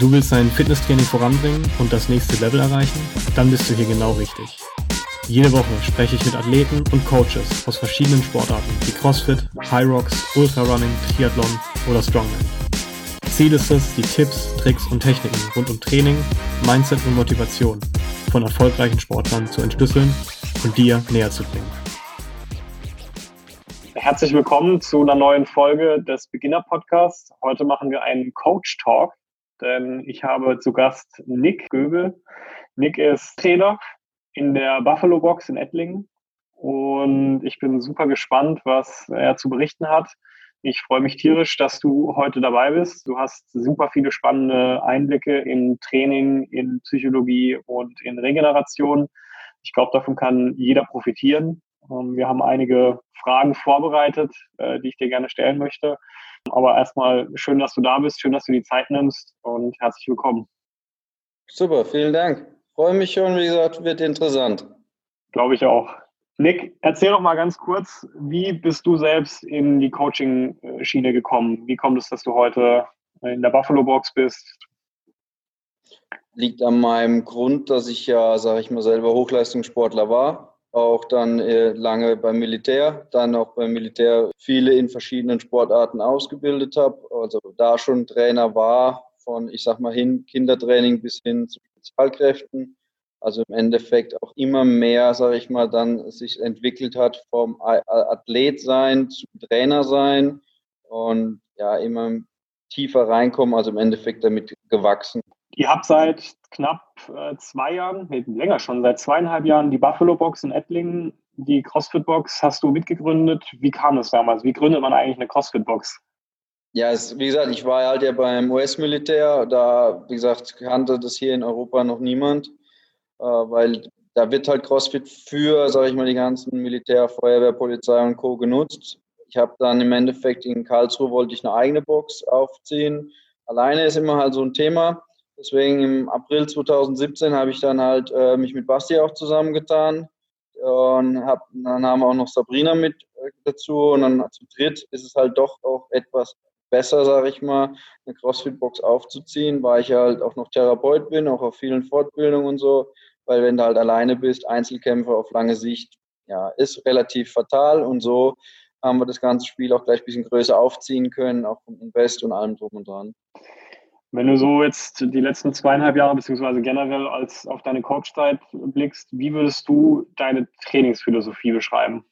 Du willst dein Fitnesstraining voranbringen und das nächste Level erreichen? Dann bist du hier genau richtig. Jede Woche spreche ich mit Athleten und Coaches aus verschiedenen Sportarten wie CrossFit, High Rocks, Ultrarunning, Triathlon oder Strongman. Ziel ist es, die Tipps, Tricks und Techniken rund um Training, Mindset und Motivation von erfolgreichen Sportlern zu entschlüsseln und dir näher zu bringen. Herzlich willkommen zu einer neuen Folge des Beginner Podcasts. Heute machen wir einen Coach Talk, denn ich habe zu Gast Nick Göbel. Nick ist Trainer in der Buffalo Box in Ettlingen und ich bin super gespannt, was er zu berichten hat. Ich freue mich tierisch, dass du heute dabei bist. Du hast super viele spannende Einblicke in Training, in Psychologie und in Regeneration. Ich glaube, davon kann jeder profitieren. Ähm, wir haben einige Fragen vorbereitet, äh, die ich dir gerne stellen möchte. Aber erstmal schön, dass du da bist, schön, dass du die Zeit nimmst und herzlich willkommen. Super, vielen Dank. Freue mich schon, wie gesagt, wird interessant. Glaube ich auch. Nick, erzähl doch mal ganz kurz, wie bist du selbst in die Coaching-Schiene gekommen? Wie kommt es, dass du heute in der Buffalo Box bist? Liegt an meinem Grund, dass ich ja, sage ich mal, selber Hochleistungssportler war auch dann äh, lange beim Militär, dann auch beim Militär viele in verschiedenen Sportarten ausgebildet habe, also da schon Trainer war, von ich sag mal hin Kindertraining bis hin zu Spezialkräften. Also im Endeffekt auch immer mehr, sage ich mal, dann sich entwickelt hat vom Athlet sein zu Trainer sein und ja immer tiefer reinkommen, also im Endeffekt damit gewachsen. Ihr habt seit knapp äh, zwei Jahren, nee, länger schon, seit zweieinhalb Jahren die Buffalo Box in Ettlingen. Die CrossFit Box hast du mitgegründet. Wie kam das damals? Wie gründet man eigentlich eine CrossFit Box? Ja, es, wie gesagt, ich war halt ja beim US-Militär. Da, wie gesagt, kannte das hier in Europa noch niemand, äh, weil da wird halt CrossFit für, sage ich mal, die ganzen Militär, Feuerwehr, Polizei und Co. genutzt. Ich habe dann im Endeffekt in Karlsruhe wollte ich eine eigene Box aufziehen. Alleine ist immer halt so ein Thema. Deswegen im April 2017 habe ich dann halt äh, mich mit Basti auch zusammengetan und hab, dann haben wir auch noch Sabrina mit äh, dazu und dann zu dritt ist es halt doch auch etwas besser, sage ich mal, eine CrossFit-Box aufzuziehen, weil ich halt auch noch Therapeut bin, auch auf vielen Fortbildungen und so, weil wenn du halt alleine bist, Einzelkämpfer auf lange Sicht, ja, ist relativ fatal und so haben wir das ganze Spiel auch gleich ein bisschen größer aufziehen können, auch vom Invest und allem drum und dran. Wenn du so jetzt die letzten zweieinhalb Jahre beziehungsweise generell als auf deine Coachzeit blickst, wie würdest du deine Trainingsphilosophie beschreiben?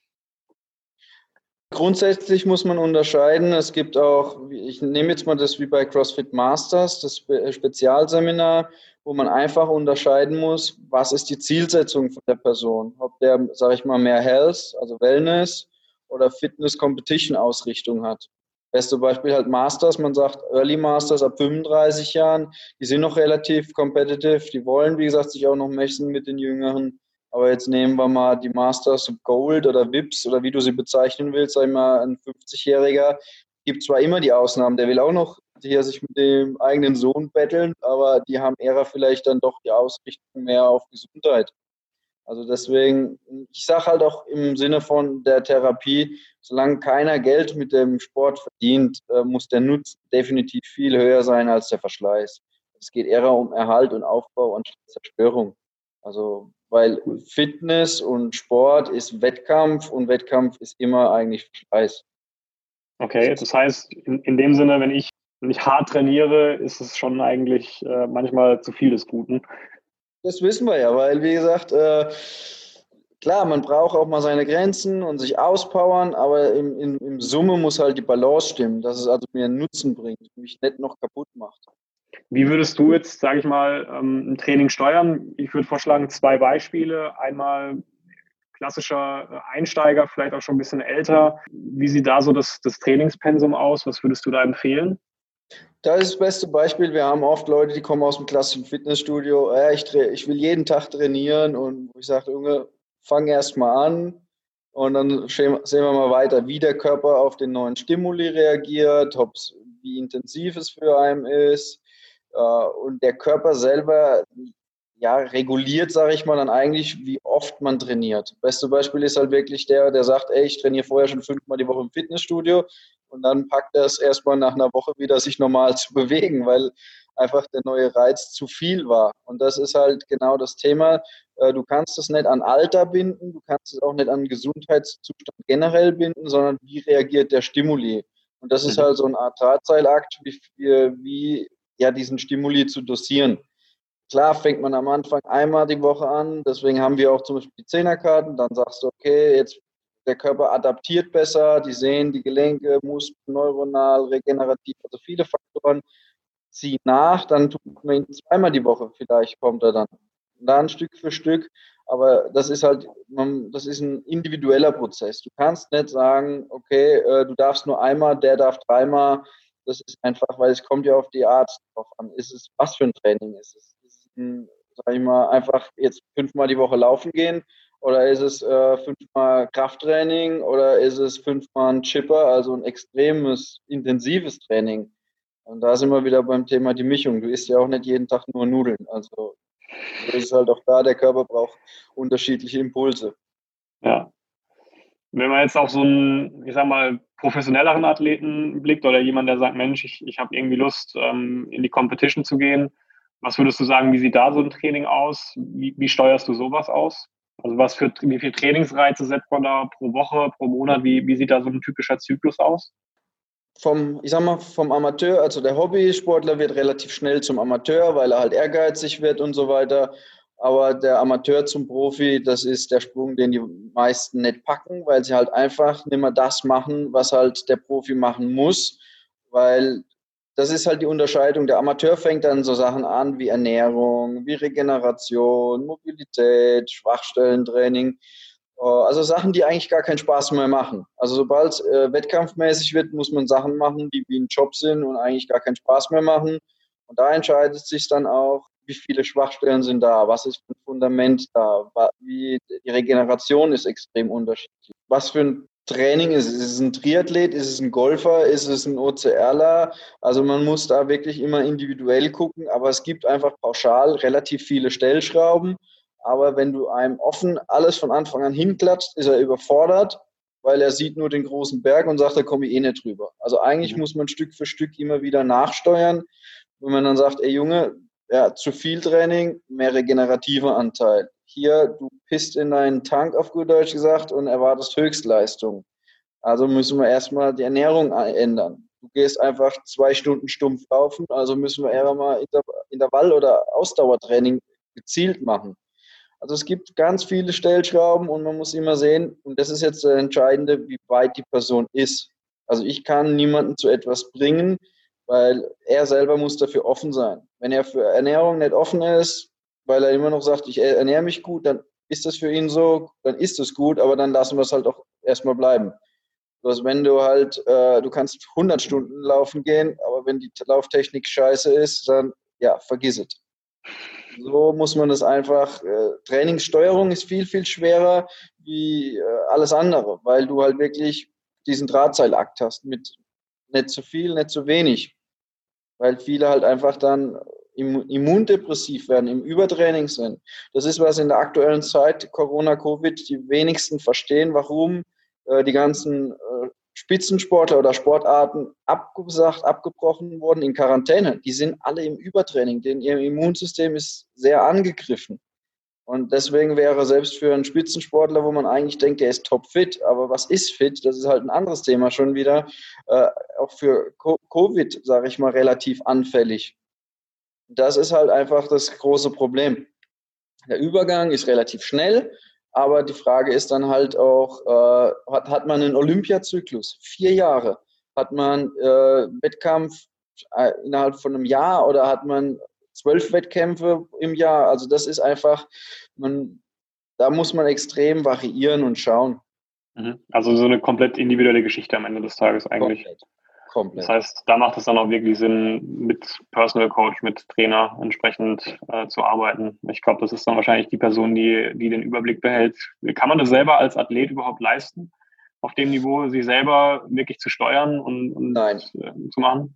Grundsätzlich muss man unterscheiden. Es gibt auch, ich nehme jetzt mal das wie bei CrossFit Masters, das Spezialseminar, wo man einfach unterscheiden muss, was ist die Zielsetzung von der Person. Ob der, sage ich mal, mehr Health, also Wellness oder Fitness-Competition-Ausrichtung hat. Beste Beispiel halt Masters. Man sagt Early Masters ab 35 Jahren. Die sind noch relativ competitive. Die wollen, wie gesagt, sich auch noch messen mit den Jüngeren. Aber jetzt nehmen wir mal die Masters Gold oder Vips oder wie du sie bezeichnen willst. Sag ich mal, ein 50-Jähriger gibt zwar immer die Ausnahmen. Der will auch noch hier sich mit dem eigenen Sohn betteln, aber die haben eher vielleicht dann doch die Ausrichtung mehr auf Gesundheit. Also deswegen, ich sage halt auch im Sinne von der Therapie, solange keiner Geld mit dem Sport verdient, äh, muss der Nutzen definitiv viel höher sein als der Verschleiß. Es geht eher um Erhalt und Aufbau und Zerstörung. Also, weil Fitness und Sport ist Wettkampf und Wettkampf ist immer eigentlich Verschleiß. Okay, das heißt, in, in dem Sinne, wenn ich, wenn ich hart trainiere, ist es schon eigentlich äh, manchmal zu viel des Guten. Das wissen wir ja, weil wie gesagt, äh, klar, man braucht auch mal seine Grenzen und sich auspowern, aber im, im, im Summe muss halt die Balance stimmen, dass es also mir einen Nutzen bringt mich nicht noch kaputt macht. Wie würdest du jetzt, sage ich mal, ähm, ein Training steuern? Ich würde vorschlagen, zwei Beispiele. Einmal klassischer äh, Einsteiger, vielleicht auch schon ein bisschen älter. Wie sieht da so das, das Trainingspensum aus? Was würdest du da empfehlen? Das ist das beste Beispiel. Wir haben oft Leute, die kommen aus dem klassischen Fitnessstudio. Ja, ich, ich will jeden Tag trainieren und ich sage, Junge, fang erst mal an und dann sehen wir mal weiter, wie der Körper auf den neuen Stimuli reagiert, wie intensiv es für einen ist. Äh, und der Körper selber ja, reguliert, sage ich mal, dann eigentlich, wie oft man trainiert. Beste Beispiel ist halt wirklich der, der sagt, ey, ich trainiere vorher schon fünfmal die Woche im Fitnessstudio und dann packt er es erstmal nach einer Woche wieder, sich normal zu bewegen, weil einfach der neue Reiz zu viel war. Und das ist halt genau das Thema. Äh, du kannst es nicht an Alter binden, du kannst es auch nicht an Gesundheitszustand generell binden, sondern wie reagiert der Stimuli. Und das ist mhm. halt so eine Art Drahtseilakt, wie, wie ja, diesen Stimuli zu dosieren. Klar fängt man am Anfang einmal die Woche an, deswegen haben wir auch zum Beispiel die Zehnerkarten, dann sagst du, okay, jetzt der Körper adaptiert besser, die Sehnen, die Gelenke, Muskeln, neuronal, regenerativ, also viele Faktoren ziehen nach, dann tut man ihn zweimal die Woche, vielleicht kommt er dann. dann Stück für Stück, aber das ist halt, das ist ein individueller Prozess. Du kannst nicht sagen, okay, äh, du darfst nur einmal, der darf dreimal. Das ist einfach, weil es kommt ja auf die Art drauf an. Ist es, was für ein Training ist es? Ist es ein, sag ich mal, einfach jetzt fünfmal die Woche laufen gehen oder ist es äh, fünfmal Krafttraining oder ist es fünfmal ein Chipper, also ein extremes, intensives Training? Und da sind wir wieder beim Thema die Mischung. Du isst ja auch nicht jeden Tag nur Nudeln. Also so ist halt auch da, der Körper braucht unterschiedliche Impulse. Ja. Wenn man jetzt auf so einen, ich sag mal, professionelleren Athleten blickt oder jemand, der sagt, Mensch, ich, ich habe irgendwie Lust, ähm, in die Competition zu gehen, was würdest du sagen, wie sieht da so ein Training aus? Wie, wie steuerst du sowas aus? Also was für wie viel Trainingsreize setzt man da pro Woche, pro Monat? Wie, wie sieht da so ein typischer Zyklus aus? Vom, ich sag mal, vom Amateur, also der Hobbysportler wird relativ schnell zum Amateur, weil er halt ehrgeizig wird und so weiter. Aber der Amateur zum Profi, das ist der Sprung, den die meisten nicht packen, weil sie halt einfach nicht mehr das machen, was halt der Profi machen muss, weil das ist halt die Unterscheidung. Der Amateur fängt dann so Sachen an wie Ernährung, wie Regeneration, Mobilität, Schwachstellentraining. Äh, also Sachen, die eigentlich gar keinen Spaß mehr machen. Also sobald es äh, wettkampfmäßig wird, muss man Sachen machen, die wie ein Job sind und eigentlich gar keinen Spaß mehr machen. Und da entscheidet sich dann auch, wie viele Schwachstellen sind da, was ist für ein Fundament da, wie die Regeneration ist extrem unterschiedlich. Was für ein Training ist. Ist es ein Triathlet? Ist es ein Golfer? Ist es ein OCRler? Also man muss da wirklich immer individuell gucken, aber es gibt einfach pauschal relativ viele Stellschrauben. Aber wenn du einem offen alles von Anfang an hinklatscht, ist er überfordert, weil er sieht nur den großen Berg und sagt, da komme ich eh nicht drüber. Also eigentlich mhm. muss man Stück für Stück immer wieder nachsteuern. Wenn man dann sagt, ey Junge, ja, zu viel Training, mehr regenerativer Anteil hier, du pisst in deinen Tank, auf gut Deutsch gesagt, und erwartest Höchstleistung. Also müssen wir erstmal die Ernährung ändern. Du gehst einfach zwei Stunden stumpf laufen, also müssen wir eher mal Intervall- oder Ausdauertraining gezielt machen. Also es gibt ganz viele Stellschrauben und man muss immer sehen, und das ist jetzt das Entscheidende, wie weit die Person ist. Also ich kann niemanden zu etwas bringen, weil er selber muss dafür offen sein. Wenn er für Ernährung nicht offen ist, weil er immer noch sagt, ich ernähre mich gut, dann ist das für ihn so, dann ist es gut, aber dann lassen wir es halt auch erstmal bleiben. Bloß wenn du halt, äh, du kannst 100 Stunden laufen gehen, aber wenn die Lauftechnik scheiße ist, dann ja, vergiss es. So muss man das einfach, äh, Trainingssteuerung ist viel, viel schwerer wie äh, alles andere, weil du halt wirklich diesen Drahtseilakt hast mit nicht zu viel, nicht zu wenig. Weil viele halt einfach dann immundepressiv werden, im Übertraining sind. Das ist, was in der aktuellen Zeit Corona, Covid die wenigsten verstehen, warum äh, die ganzen äh, Spitzensportler oder Sportarten abgesagt, abgebrochen wurden in Quarantäne. Die sind alle im Übertraining, denn ihr Immunsystem ist sehr angegriffen. Und deswegen wäre selbst für einen Spitzensportler, wo man eigentlich denkt, der ist topfit, aber was ist fit, das ist halt ein anderes Thema schon wieder, äh, auch für Covid, sage ich mal, relativ anfällig. Das ist halt einfach das große Problem. Der Übergang ist relativ schnell, aber die Frage ist dann halt auch, äh, hat, hat man einen Olympiazyklus? Vier Jahre. Hat man äh, Wettkampf äh, innerhalb von einem Jahr oder hat man zwölf Wettkämpfe im Jahr? Also das ist einfach, man, da muss man extrem variieren und schauen. Mhm. Also so eine komplett individuelle Geschichte am Ende des Tages eigentlich. Komplett. Komplett. Das heißt, da macht es dann auch wirklich Sinn, mit Personal Coach, mit Trainer entsprechend äh, zu arbeiten. Ich glaube, das ist dann wahrscheinlich die Person, die, die den Überblick behält. Kann man das selber als Athlet überhaupt leisten, auf dem Niveau sich selber wirklich zu steuern und, und Nein. Äh, zu machen?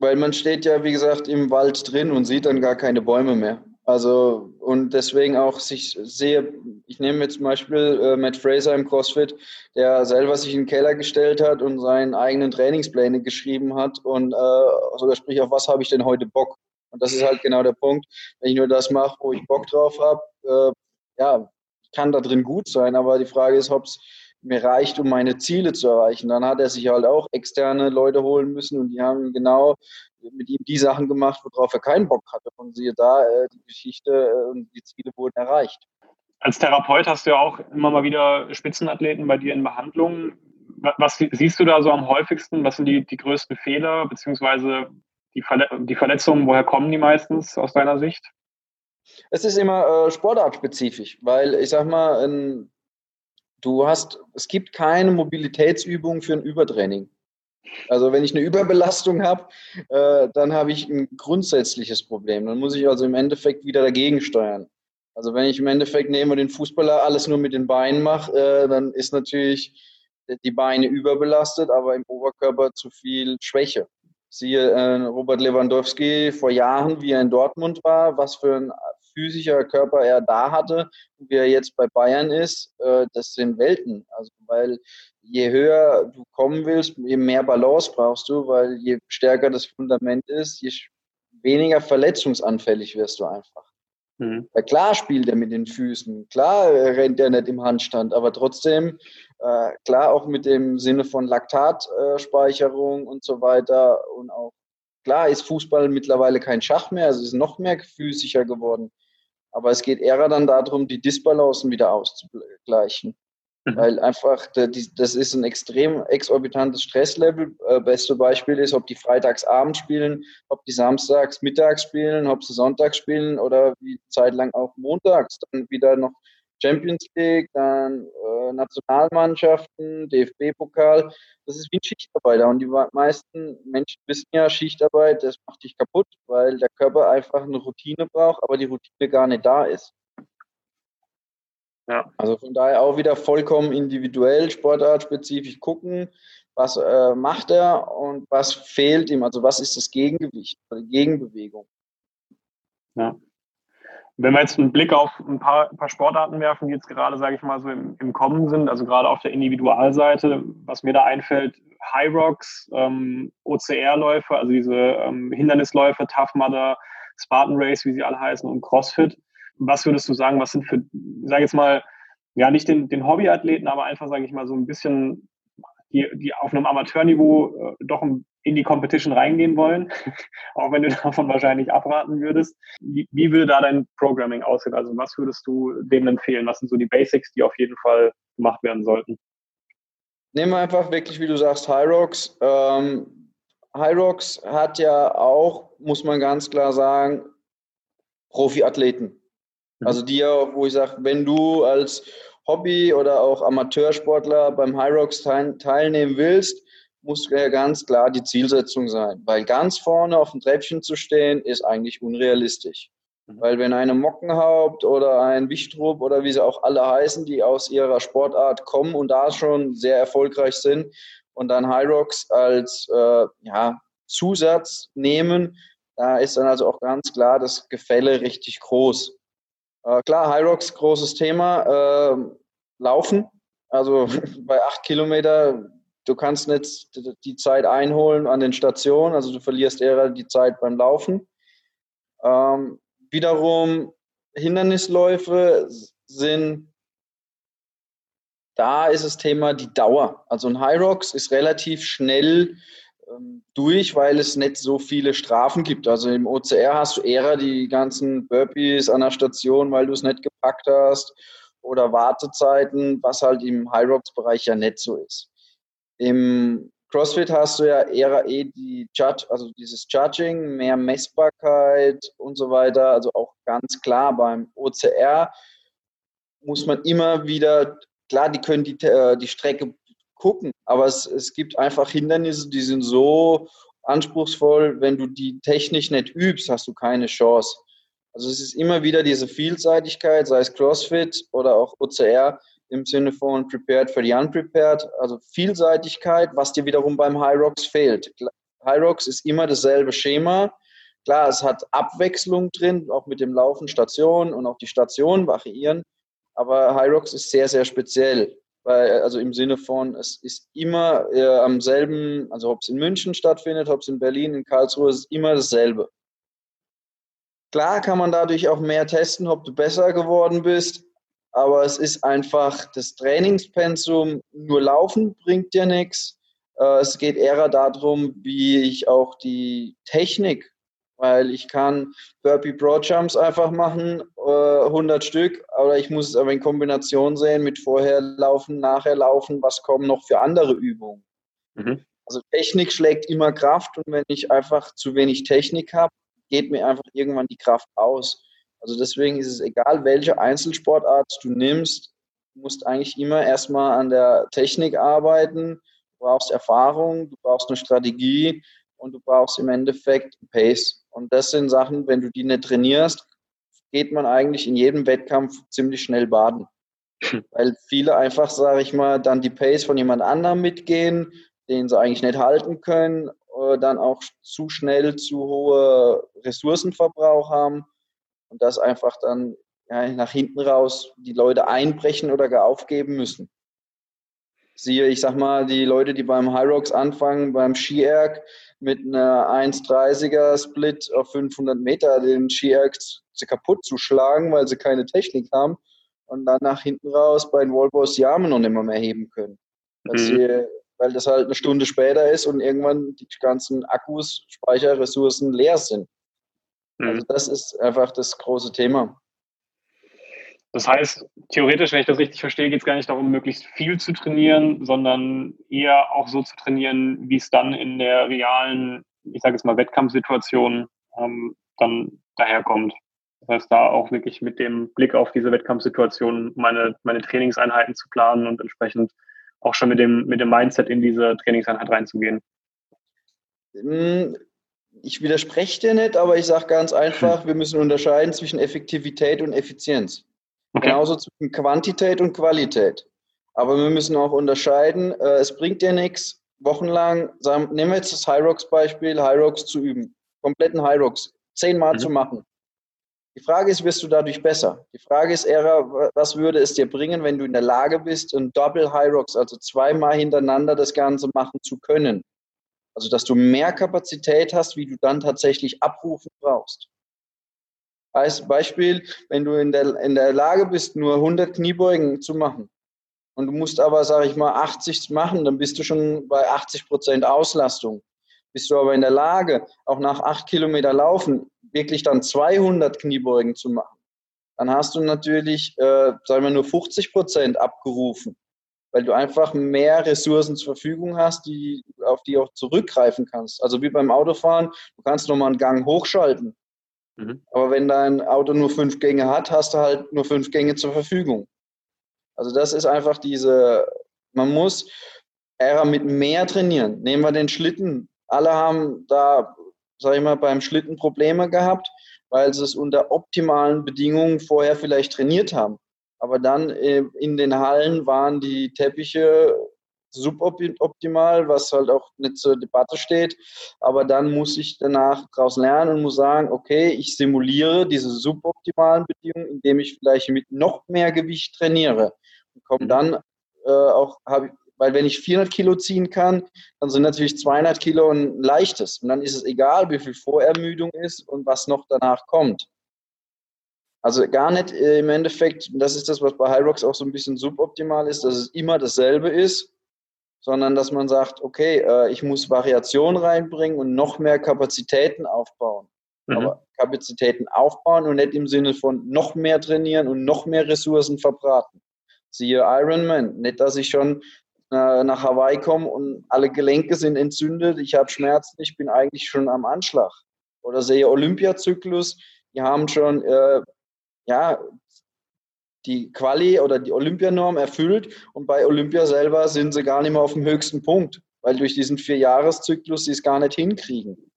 Weil man steht ja, wie gesagt, im Wald drin und sieht dann gar keine Bäume mehr. Also und deswegen auch sich sehe, ich nehme jetzt zum Beispiel äh, Matt Fraser im CrossFit, der selber sich in den Keller gestellt hat und seinen eigenen Trainingspläne geschrieben hat und äh, sogar sprich, auf was habe ich denn heute Bock? Und das ist halt genau der Punkt. Wenn ich nur das mache, wo ich Bock drauf habe, äh, ja, kann da drin gut sein, aber die Frage ist, ob es mir reicht, um meine Ziele zu erreichen. Dann hat er sich halt auch externe Leute holen müssen und die haben genau mit ihm die Sachen gemacht, worauf er keinen Bock hatte. Und siehe da, äh, die Geschichte äh, und die Ziele wurden erreicht. Als Therapeut hast du ja auch immer mal wieder Spitzenathleten bei dir in Behandlung. Was siehst du da so am häufigsten? Was sind die, die größten Fehler, beziehungsweise die, Verle die Verletzungen, woher kommen die meistens aus deiner Sicht? Es ist immer äh, sportartspezifisch, weil ich sag mal, ein, du hast, es gibt keine Mobilitätsübung für ein Übertraining. Also wenn ich eine Überbelastung habe, äh, dann habe ich ein grundsätzliches Problem. Dann muss ich also im Endeffekt wieder dagegen steuern. Also wenn ich im Endeffekt nehme den Fußballer alles nur mit den Beinen mache, äh, dann ist natürlich die Beine überbelastet, aber im Oberkörper zu viel Schwäche. Siehe äh, Robert Lewandowski vor Jahren, wie er in Dortmund war, was für ein physischer Körper er da hatte, wie er jetzt bei Bayern ist, äh, das sind Welten. Also weil je höher du kommen willst, je mehr Balance brauchst du, weil je stärker das Fundament ist, je weniger verletzungsanfällig wirst du einfach. Mhm. Ja, klar spielt er mit den Füßen, klar rennt er nicht im Handstand, aber trotzdem, äh, klar auch mit dem Sinne von Laktatspeicherung äh, und so weiter und auch klar ist Fußball mittlerweile kein Schach mehr, also es ist noch mehr physischer geworden. Aber es geht eher dann darum, die Disbalancen wieder auszugleichen. Mhm. Weil einfach, das ist ein extrem exorbitantes Stresslevel. Äh, beste Beispiel ist, ob die freitags abends spielen, ob die samstags mittags spielen, ob sie sonntags spielen oder wie zeitlang auch montags. Dann wieder noch Champions League, dann äh, Nationalmannschaften, DFB-Pokal. Das ist wie ein Schichtarbeiter. Und die meisten Menschen wissen ja, Schichtarbeit, das macht dich kaputt, weil der Körper einfach eine Routine braucht, aber die Routine gar nicht da ist. Ja. Also von daher auch wieder vollkommen individuell, sportartspezifisch gucken, was äh, macht er und was fehlt ihm, also was ist das Gegengewicht, die Gegenbewegung. Ja. Wenn wir jetzt einen Blick auf ein paar, ein paar Sportarten werfen, die jetzt gerade, sage ich mal, so im, im, Kommen sind, also gerade auf der Individualseite, was mir da einfällt, High Rocks, ähm, OCR-Läufe, also diese ähm, Hindernisläufe, Tough Mudder, Spartan Race, wie sie alle heißen, und CrossFit. Was würdest du sagen, was sind für, sage jetzt mal, ja, nicht den, den Hobbyathleten, aber einfach, sage ich mal, so ein bisschen, die, die auf einem Amateurniveau äh, doch in die Competition reingehen wollen, auch wenn du davon wahrscheinlich abraten würdest. Wie, wie würde da dein Programming aussehen? Also was würdest du denen empfehlen? Was sind so die Basics, die auf jeden Fall gemacht werden sollten? Nehmen wir einfach wirklich, wie du sagst, Hyrox. Ähm, Hyrox hat ja auch, muss man ganz klar sagen, Profiathleten. Also die, wo ich sage, wenn du als Hobby- oder auch Amateursportler beim High Rocks teilnehmen willst, muss ja ganz klar die Zielsetzung sein. Weil ganz vorne auf dem Treppchen zu stehen, ist eigentlich unrealistisch. Mhm. Weil wenn eine Mockenhaupt oder ein Wichtrup oder wie sie auch alle heißen, die aus ihrer Sportart kommen und da schon sehr erfolgreich sind und dann High Rocks als äh, ja, Zusatz nehmen, da ist dann also auch ganz klar das Gefälle richtig groß. Äh, klar, High Rocks, großes Thema. Äh, Laufen, also bei acht Kilometer, du kannst nicht die Zeit einholen an den Stationen, also du verlierst eher die Zeit beim Laufen. Ähm, wiederum Hindernisläufe sind, da ist das Thema die Dauer. Also ein Rocks ist relativ schnell ähm, durch, weil es nicht so viele Strafen gibt. Also im OCR hast du eher die ganzen Burpees an der Station, weil du es nicht gepackt hast oder Wartezeiten, was halt im High Rocks Bereich ja nicht so ist. Im CrossFit hast du ja eher eh die Judge, also dieses Judging, mehr Messbarkeit und so weiter. Also auch ganz klar beim OCR muss man immer wieder, klar, die können die, äh, die Strecke gucken. Aber es, es gibt einfach Hindernisse, die sind so anspruchsvoll, wenn du die technisch nicht übst, hast du keine Chance. Also es ist immer wieder diese Vielseitigkeit, sei es CrossFit oder auch OCR im Sinne von Prepared for the Unprepared, also Vielseitigkeit, was dir wiederum beim High Rocks fehlt. High Rocks ist immer dasselbe Schema. Klar, es hat Abwechslung drin, auch mit dem Laufen Stationen und auch die Stationen variieren, aber High Rocks ist sehr, sehr speziell weil, also im Sinne von, es ist immer äh, am selben, also ob es in München stattfindet, ob es in Berlin, in Karlsruhe, es ist immer dasselbe. Klar kann man dadurch auch mehr testen, ob du besser geworden bist, aber es ist einfach das Trainingspensum, nur laufen bringt dir nichts. Äh, es geht eher darum, wie ich auch die Technik, weil ich kann Burpee Broad Jumps einfach machen, 100 äh, Stück, oder ich muss es aber in Kombination sehen mit vorher laufen, nachher laufen, was kommen noch für andere Übungen. Mhm. Also Technik schlägt immer Kraft und wenn ich einfach zu wenig Technik habe, geht mir einfach irgendwann die Kraft aus. Also deswegen ist es egal, welche Einzelsportart du nimmst, du musst eigentlich immer erstmal an der Technik arbeiten, du brauchst Erfahrung, du brauchst eine Strategie und du brauchst im Endeffekt Pace. Und das sind Sachen, wenn du die nicht trainierst, geht man eigentlich in jedem Wettkampf ziemlich schnell baden. Weil viele einfach, sage ich mal, dann die Pace von jemand anderem mitgehen, den sie eigentlich nicht halten können, äh, dann auch zu schnell zu hohe Ressourcenverbrauch haben und das einfach dann ja, nach hinten raus die Leute einbrechen oder gar aufgeben müssen. Siehe, ich sag mal, die Leute, die beim High Rocks anfangen, beim Ski-Erg mit einer 1,30er Split auf 500 Meter den Ski-Erg kaputt zu schlagen, weil sie keine Technik haben und dann nach hinten raus bei den Wallboys die Arme noch nicht mehr, mehr heben können. Mhm. Sie, weil das halt eine Stunde später ist und irgendwann die ganzen Akkus, Speicherressourcen leer sind. Also mhm. das ist einfach das große Thema. Das heißt, theoretisch, wenn ich das richtig verstehe, geht es gar nicht darum, möglichst viel zu trainieren, sondern eher auch so zu trainieren, wie es dann in der realen, ich sage jetzt mal, Wettkampfsituation ähm, dann daherkommt. Das heißt, da auch wirklich mit dem Blick auf diese Wettkampfsituation meine, meine Trainingseinheiten zu planen und entsprechend auch schon mit dem, mit dem Mindset in diese Trainingseinheit reinzugehen. Ich widerspreche dir nicht, aber ich sage ganz einfach, wir müssen unterscheiden zwischen Effektivität und Effizienz. Okay. Genauso zwischen Quantität und Qualität. Aber wir müssen auch unterscheiden, äh, es bringt dir nichts, wochenlang, sagen, nehmen wir jetzt das High Rocks Beispiel, High Rocks zu üben, kompletten Rocks, zehnmal mhm. zu machen. Die Frage ist, wirst du dadurch besser? Die Frage ist eher, was würde es dir bringen, wenn du in der Lage bist, ein Double Rocks, also zweimal hintereinander das Ganze machen zu können? Also, dass du mehr Kapazität hast, wie du dann tatsächlich abrufen brauchst. Als Beispiel, wenn du in der, in der Lage bist, nur 100 Kniebeugen zu machen und du musst aber, sage ich mal, 80 machen, dann bist du schon bei 80 Prozent Auslastung. Bist du aber in der Lage, auch nach acht Kilometer Laufen wirklich dann 200 Kniebeugen zu machen, dann hast du natürlich, äh, sagen wir, nur 50 Prozent abgerufen weil du einfach mehr Ressourcen zur Verfügung hast, die, auf die auch zurückgreifen kannst. Also wie beim Autofahren, du kannst nochmal einen Gang hochschalten. Mhm. Aber wenn dein Auto nur fünf Gänge hat, hast du halt nur fünf Gänge zur Verfügung. Also das ist einfach diese, man muss eher mit mehr trainieren. Nehmen wir den Schlitten. Alle haben da, sag ich mal, beim Schlitten Probleme gehabt, weil sie es unter optimalen Bedingungen vorher vielleicht trainiert haben. Aber dann äh, in den Hallen waren die Teppiche suboptimal, was halt auch nicht zur Debatte steht. Aber dann muss ich danach daraus lernen und muss sagen, okay, ich simuliere diese suboptimalen Bedingungen, indem ich vielleicht mit noch mehr Gewicht trainiere. Und komme mhm. dann äh, auch, hab, weil wenn ich 400 Kilo ziehen kann, dann sind natürlich 200 Kilo ein leichtes. Und dann ist es egal, wie viel Vorermüdung ist und was noch danach kommt. Also gar nicht äh, im Endeffekt, das ist das, was bei Hyrox auch so ein bisschen suboptimal ist, dass es immer dasselbe ist, sondern dass man sagt, okay, äh, ich muss Variation reinbringen und noch mehr Kapazitäten aufbauen. Mhm. Aber Kapazitäten aufbauen und nicht im Sinne von noch mehr trainieren und noch mehr Ressourcen verbraten. Siehe Ironman, nicht, dass ich schon äh, nach Hawaii komme und alle Gelenke sind entzündet, ich habe Schmerzen, ich bin eigentlich schon am Anschlag. Oder sehe Olympiazyklus, die haben schon äh, ja, die Quali oder die Olympianorm erfüllt und bei Olympia selber sind sie gar nicht mehr auf dem höchsten Punkt, weil durch diesen Vierjahreszyklus sie es gar nicht hinkriegen.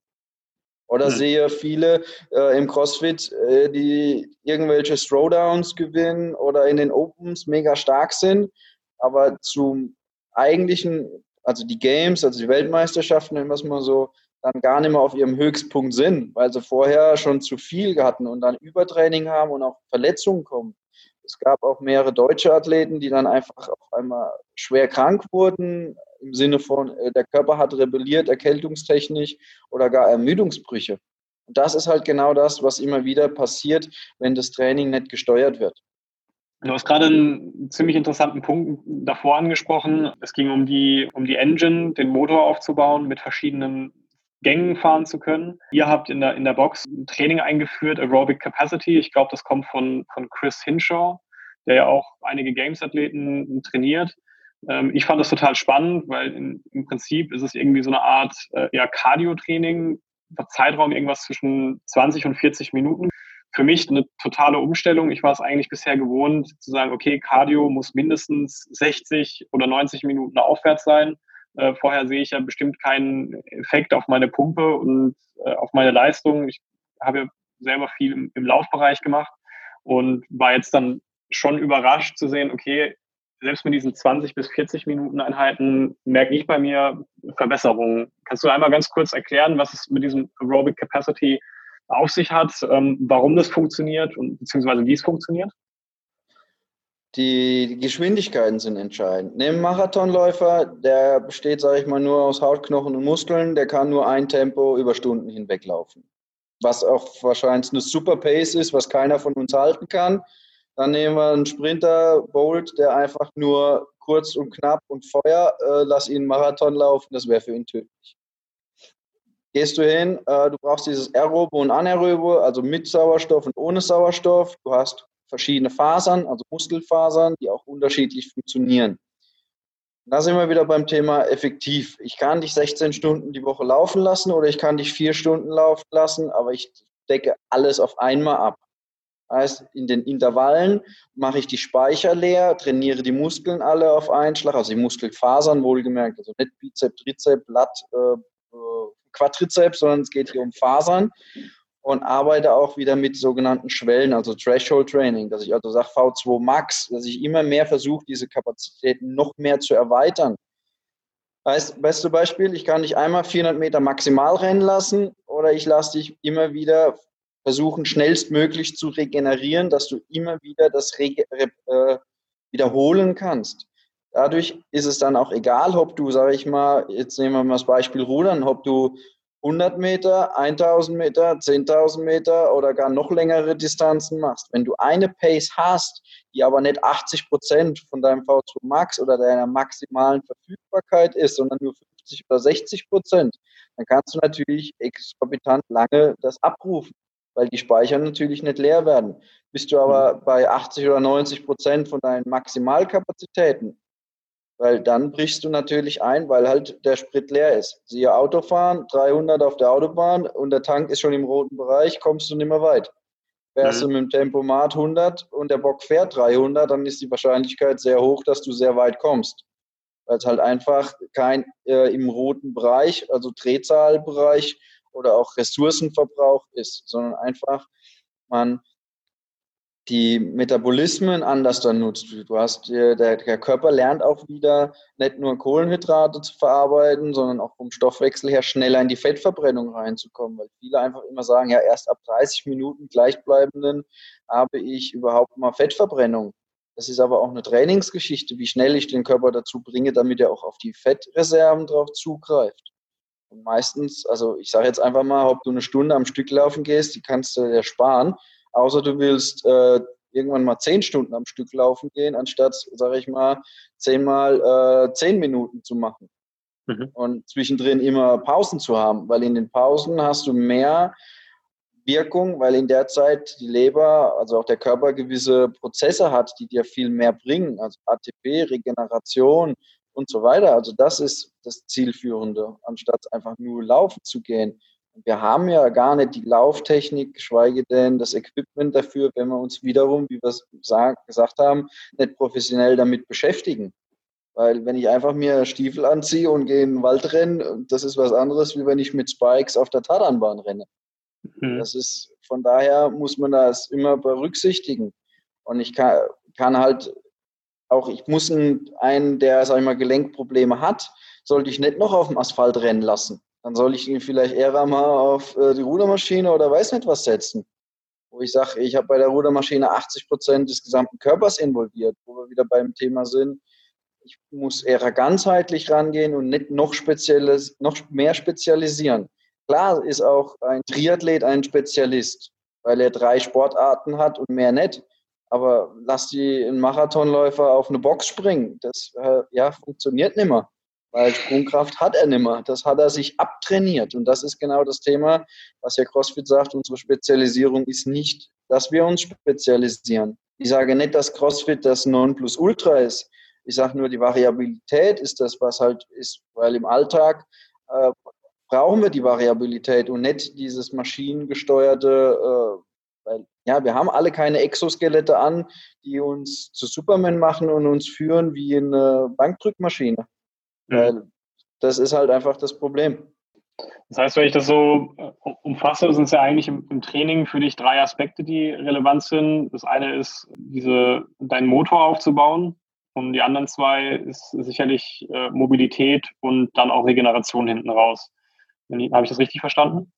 Oder mhm. sehe viele äh, im CrossFit, äh, die irgendwelche Throwdowns gewinnen oder in den Opens mega stark sind, aber zum eigentlichen, also die Games, also die Weltmeisterschaften, nennen wir es mal so, dann gar nicht mehr auf ihrem Höchstpunkt sind, weil sie vorher schon zu viel hatten und dann Übertraining haben und auch Verletzungen kommen. Es gab auch mehrere deutsche Athleten, die dann einfach auf einmal schwer krank wurden, im Sinne von, äh, der Körper hat rebelliert, erkältungstechnisch oder gar Ermüdungsbrüche. Und das ist halt genau das, was immer wieder passiert, wenn das Training nicht gesteuert wird. Du hast gerade einen ziemlich interessanten Punkt davor angesprochen. Es ging um die, um die Engine, den Motor aufzubauen, mit verschiedenen Gängen fahren zu können. Ihr habt in der, in der Box ein Training eingeführt, Aerobic Capacity. Ich glaube, das kommt von, von Chris Hinshaw, der ja auch einige Games-Athleten trainiert. Ähm, ich fand das total spannend, weil in, im Prinzip ist es irgendwie so eine Art äh, ja, Cardio-Training, Zeitraum irgendwas zwischen 20 und 40 Minuten. Für mich eine totale Umstellung. Ich war es eigentlich bisher gewohnt zu sagen, okay, Cardio muss mindestens 60 oder 90 Minuten aufwärts sein. Äh, vorher sehe ich ja bestimmt keinen Effekt auf meine Pumpe und äh, auf meine Leistung. Ich habe ja selber viel im, im Laufbereich gemacht und war jetzt dann schon überrascht zu sehen, okay, selbst mit diesen 20 bis 40 Minuten Einheiten merke ich bei mir Verbesserungen. Kannst du einmal ganz kurz erklären, was es mit diesem Aerobic Capacity auf sich hat, ähm, warum das funktioniert und beziehungsweise wie es funktioniert? Die Geschwindigkeiten sind entscheidend. Nimm Marathonläufer, der besteht, sage ich mal, nur aus Haut, Knochen und Muskeln, der kann nur ein Tempo über Stunden hinweg laufen. Was auch wahrscheinlich eine super Pace ist, was keiner von uns halten kann. Dann nehmen wir einen Sprinter, Bolt, der einfach nur kurz und knapp und Feuer, äh, lass ihn Marathon laufen, das wäre für ihn tödlich. Gehst du hin, äh, du brauchst dieses Aerobo und Anaerobo, also mit Sauerstoff und ohne Sauerstoff. Du hast verschiedene Fasern, also Muskelfasern, die auch unterschiedlich funktionieren. Da sind wir wieder beim Thema effektiv. Ich kann dich 16 Stunden die Woche laufen lassen oder ich kann dich vier Stunden laufen lassen, aber ich decke alles auf einmal ab. Heißt, in den Intervallen mache ich die Speicher leer, trainiere die Muskeln alle auf einen Schlag, also die Muskelfasern wohlgemerkt, also nicht Bizep, Trizep, Lat, äh, äh Quadrizeps, sondern es geht hier um Fasern und arbeite auch wieder mit sogenannten Schwellen, also Threshold Training, dass ich also sage V2 Max, dass ich immer mehr versuche, diese Kapazitäten noch mehr zu erweitern. Heißt, beste Beispiel, ich kann dich einmal 400 Meter maximal rennen lassen oder ich lasse dich immer wieder versuchen, schnellstmöglich zu regenerieren, dass du immer wieder das Reg äh, wiederholen kannst. Dadurch ist es dann auch egal, ob du, sage ich mal, jetzt nehmen wir mal das Beispiel Rudern, ob du 100 Meter, 1000 Meter, 10.000 Meter oder gar noch längere Distanzen machst. Wenn du eine Pace hast, die aber nicht 80 Prozent von deinem V2 Max oder deiner maximalen Verfügbarkeit ist, sondern nur 50 oder 60 Prozent, dann kannst du natürlich exorbitant lange das abrufen, weil die Speicher natürlich nicht leer werden. Bist du aber mhm. bei 80 oder 90 Prozent von deinen Maximalkapazitäten, weil dann brichst du natürlich ein, weil halt der Sprit leer ist. Siehe Autofahren, 300 auf der Autobahn und der Tank ist schon im roten Bereich, kommst du nicht mehr weit. Fährst mhm. du mit dem Tempomat 100 und der Bock fährt 300, dann ist die Wahrscheinlichkeit sehr hoch, dass du sehr weit kommst. Weil es halt einfach kein äh, im roten Bereich, also Drehzahlbereich oder auch Ressourcenverbrauch ist, sondern einfach man die Metabolismen anders dann nutzt. Du hast, der, der Körper lernt auch wieder nicht nur Kohlenhydrate zu verarbeiten, sondern auch vom Stoffwechsel her schneller in die Fettverbrennung reinzukommen, weil viele einfach immer sagen, ja, erst ab 30 Minuten gleichbleibenden habe ich überhaupt mal Fettverbrennung. Das ist aber auch eine Trainingsgeschichte, wie schnell ich den Körper dazu bringe, damit er auch auf die Fettreserven drauf zugreift. Und meistens, also ich sage jetzt einfach mal, ob du eine Stunde am Stück laufen gehst, die kannst du dir sparen außer du willst äh, irgendwann mal zehn Stunden am Stück laufen gehen, anstatt, sage ich mal, zehnmal äh, zehn Minuten zu machen. Mhm. Und zwischendrin immer Pausen zu haben, weil in den Pausen hast du mehr Wirkung, weil in der Zeit die Leber, also auch der Körper gewisse Prozesse hat, die dir viel mehr bringen, also ATP, Regeneration und so weiter. Also das ist das Zielführende, anstatt einfach nur laufen zu gehen. Wir haben ja gar nicht die Lauftechnik, geschweige denn das Equipment dafür, wenn wir uns wiederum, wie wir es gesagt haben, nicht professionell damit beschäftigen. Weil wenn ich einfach mir Stiefel anziehe und gehe in den Wald renne, das ist was anderes, wie wenn ich mit Spikes auf der Tatanbahn renne. Mhm. Das ist, von daher muss man das immer berücksichtigen. Und ich kann, kann halt auch, ich muss einen, einen, der, sag ich mal, Gelenkprobleme hat, sollte ich nicht noch auf dem Asphalt rennen lassen dann soll ich ihn vielleicht eher mal auf äh, die Rudermaschine oder weiß nicht was setzen. Wo ich sage, ich habe bei der Rudermaschine 80 Prozent des gesamten Körpers involviert, wo wir wieder beim Thema sind. Ich muss eher ganzheitlich rangehen und nicht noch, spezielles, noch mehr spezialisieren. Klar ist auch ein Triathlet ein Spezialist, weil er drei Sportarten hat und mehr nicht. Aber lass die einen Marathonläufer auf eine Box springen. Das äh, ja, funktioniert nicht mehr. Weil Sprungkraft hat er nicht mehr. Das hat er sich abtrainiert. Und das ist genau das Thema, was ja CrossFit sagt. Unsere Spezialisierung ist nicht, dass wir uns spezialisieren. Ich sage nicht, dass CrossFit das Nonplusultra ist. Ich sage nur, die Variabilität ist das, was halt ist, weil im Alltag äh, brauchen wir die Variabilität und nicht dieses maschinengesteuerte, äh, weil ja, wir haben alle keine Exoskelette an, die uns zu Superman machen und uns führen wie eine Bankdrückmaschine. Mhm. Das ist halt einfach das Problem. Das heißt, wenn ich das so äh, umfasse, sind es ja eigentlich im, im, Training für dich drei Aspekte, die relevant sind. Das eine ist, diese, deinen Motor aufzubauen. Und die anderen zwei ist sicherlich äh, Mobilität und dann auch Regeneration hinten raus. Habe ich das richtig verstanden?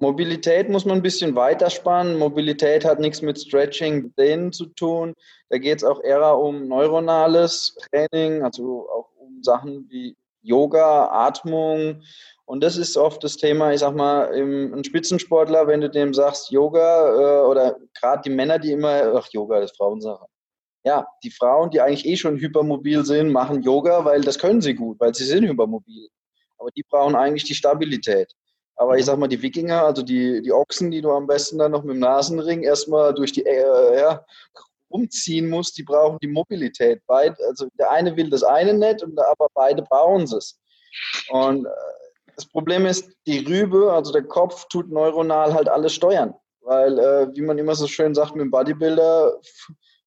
Mobilität muss man ein bisschen weiterspannen. Mobilität hat nichts mit Stretching, Dehnen zu tun. Da geht es auch eher um neuronales Training, also auch Sachen wie Yoga, Atmung. Und das ist oft das Thema, ich sag mal, im, ein Spitzensportler, wenn du dem sagst Yoga äh, oder gerade die Männer, die immer, ach, Yoga ist Frauensache. Ja, die Frauen, die eigentlich eh schon hypermobil sind, machen Yoga, weil das können sie gut, weil sie sind hypermobil. Aber die brauchen eigentlich die Stabilität. Aber ich sag mal, die Wikinger, also die, die Ochsen, die du am besten dann noch mit dem Nasenring erstmal durch die äh, ja, umziehen musst, die brauchen die Mobilität. Beid, also der eine will das eine nicht, aber beide brauchen es. Und äh, das Problem ist, die Rübe, also der Kopf, tut neuronal halt alles steuern. Weil, äh, wie man immer so schön sagt mit dem Bodybuilder,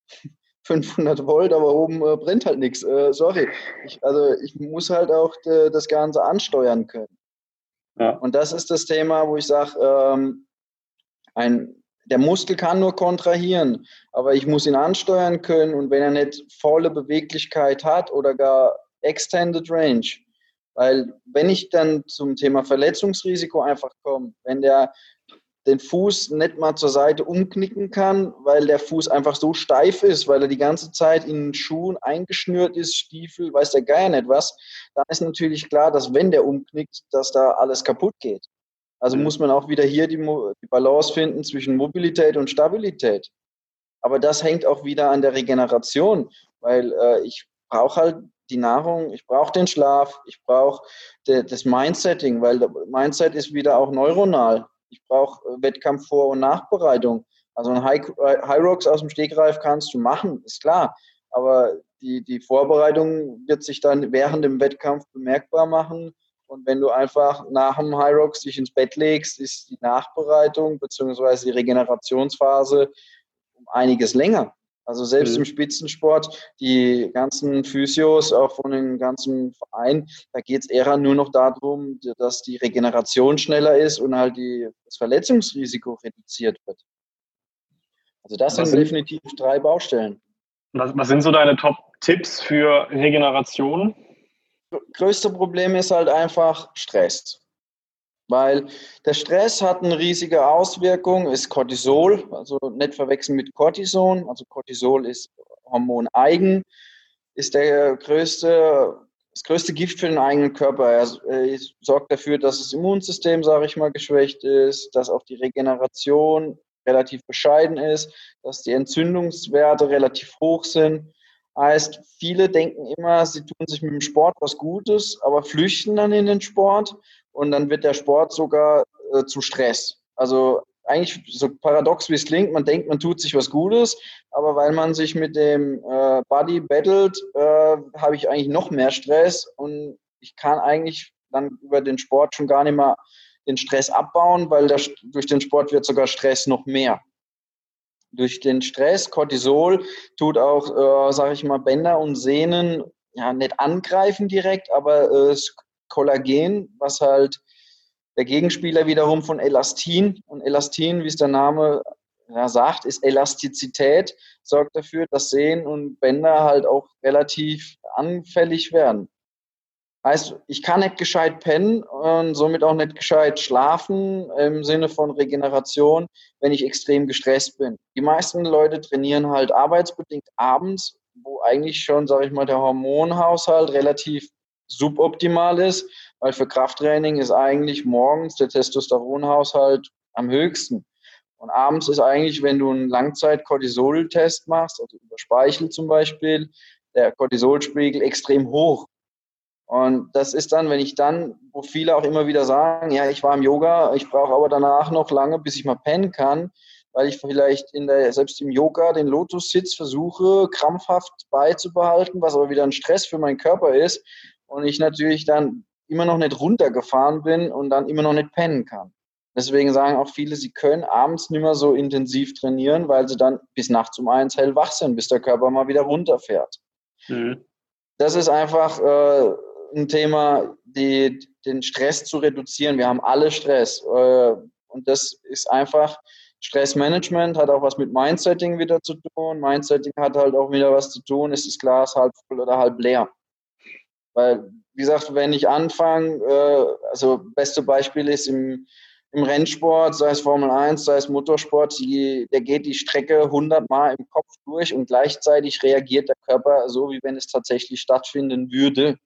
500 Volt, aber oben äh, brennt halt nichts. Äh, sorry. Ich, also ich muss halt auch de, das Ganze ansteuern können. Ja. Und das ist das Thema, wo ich sage, ähm, der Muskel kann nur kontrahieren, aber ich muss ihn ansteuern können und wenn er nicht volle Beweglichkeit hat oder gar Extended Range, weil wenn ich dann zum Thema Verletzungsrisiko einfach komme, wenn der den Fuß nicht mal zur Seite umknicken kann, weil der Fuß einfach so steif ist, weil er die ganze Zeit in Schuhen eingeschnürt ist, Stiefel, weiß der Geier nicht was, dann ist natürlich klar, dass wenn der umknickt, dass da alles kaputt geht. Also muss man auch wieder hier die, die Balance finden zwischen Mobilität und Stabilität. Aber das hängt auch wieder an der Regeneration, weil äh, ich brauche halt die Nahrung, ich brauche den Schlaf, ich brauche das Mindsetting, weil Mindset ist wieder auch neuronal ich brauche äh, Wettkampf vor- und Nachbereitung. Also ein High, äh, High Rocks aus dem Stegreif kannst du machen, ist klar. Aber die, die Vorbereitung wird sich dann während dem Wettkampf bemerkbar machen. Und wenn du einfach nach dem High Rocks dich ins Bett legst, ist die Nachbereitung bzw. die Regenerationsphase um einiges länger. Also selbst mhm. im Spitzensport, die ganzen Physios, auch von den ganzen Vereinen, da geht es eher nur noch darum, dass die Regeneration schneller ist und halt die, das Verletzungsrisiko reduziert wird. Also das sind, sind definitiv drei Baustellen. Was, was sind so deine Top-Tipps für Regeneration? Größte Problem ist halt einfach Stress. Weil der Stress hat eine riesige Auswirkung, ist Cortisol, also nicht verwechseln mit Cortison. Also Cortisol ist Hormon eigen, ist der größte, das größte Gift für den eigenen Körper. Er sorgt dafür, dass das Immunsystem, sage ich mal, geschwächt ist, dass auch die Regeneration relativ bescheiden ist, dass die Entzündungswerte relativ hoch sind. Heißt, viele denken immer, sie tun sich mit dem Sport was Gutes, aber flüchten dann in den Sport und dann wird der Sport sogar äh, zu Stress. Also eigentlich so paradox wie es klingt, man denkt, man tut sich was Gutes, aber weil man sich mit dem äh, Body battelt, äh, habe ich eigentlich noch mehr Stress und ich kann eigentlich dann über den Sport schon gar nicht mehr den Stress abbauen, weil der, durch den Sport wird sogar Stress noch mehr. Durch den Stress, Cortisol, tut auch, äh, sage ich mal, Bänder und Sehnen ja nicht angreifen direkt, aber äh, Kollagen, was halt der Gegenspieler wiederum von Elastin. Und Elastin, wie es der Name ja, sagt, ist Elastizität, sorgt dafür, dass Sehnen und Bänder halt auch relativ anfällig werden. Heißt, ich kann nicht gescheit pennen und somit auch nicht gescheit schlafen im Sinne von Regeneration, wenn ich extrem gestresst bin. Die meisten Leute trainieren halt arbeitsbedingt abends, wo eigentlich schon, sage ich mal, der Hormonhaushalt relativ suboptimal ist, weil für Krafttraining ist eigentlich morgens der Testosteronhaushalt am höchsten. Und abends ist eigentlich, wenn du einen Langzeit-Cortisol-Test machst, also über Speichel zum Beispiel, der Cortisolspiegel extrem hoch. Und das ist dann, wenn ich dann, wo viele auch immer wieder sagen, ja, ich war im Yoga, ich brauche aber danach noch lange, bis ich mal pennen kann, weil ich vielleicht in der, selbst im Yoga den Lotus-Sitz versuche, krampfhaft beizubehalten, was aber wieder ein Stress für meinen Körper ist. Und ich natürlich dann immer noch nicht runtergefahren bin und dann immer noch nicht pennen kann. Deswegen sagen auch viele, sie können abends nicht mehr so intensiv trainieren, weil sie dann bis nachts um eins hellwach sind, bis der Körper mal wieder runterfährt. Mhm. Das ist einfach äh, ein Thema, die, den Stress zu reduzieren. Wir haben alle Stress. Äh, und das ist einfach, Stressmanagement hat auch was mit Mindsetting wieder zu tun. Mindsetting hat halt auch wieder was zu tun, ist das Glas halb voll oder halb leer. Weil, wie gesagt, wenn ich anfange, äh, also beste Beispiel ist im, im Rennsport, sei es Formel 1, sei es Motorsport, die, der geht die Strecke 100 Mal im Kopf durch und gleichzeitig reagiert der Körper so, wie wenn es tatsächlich stattfinden würde.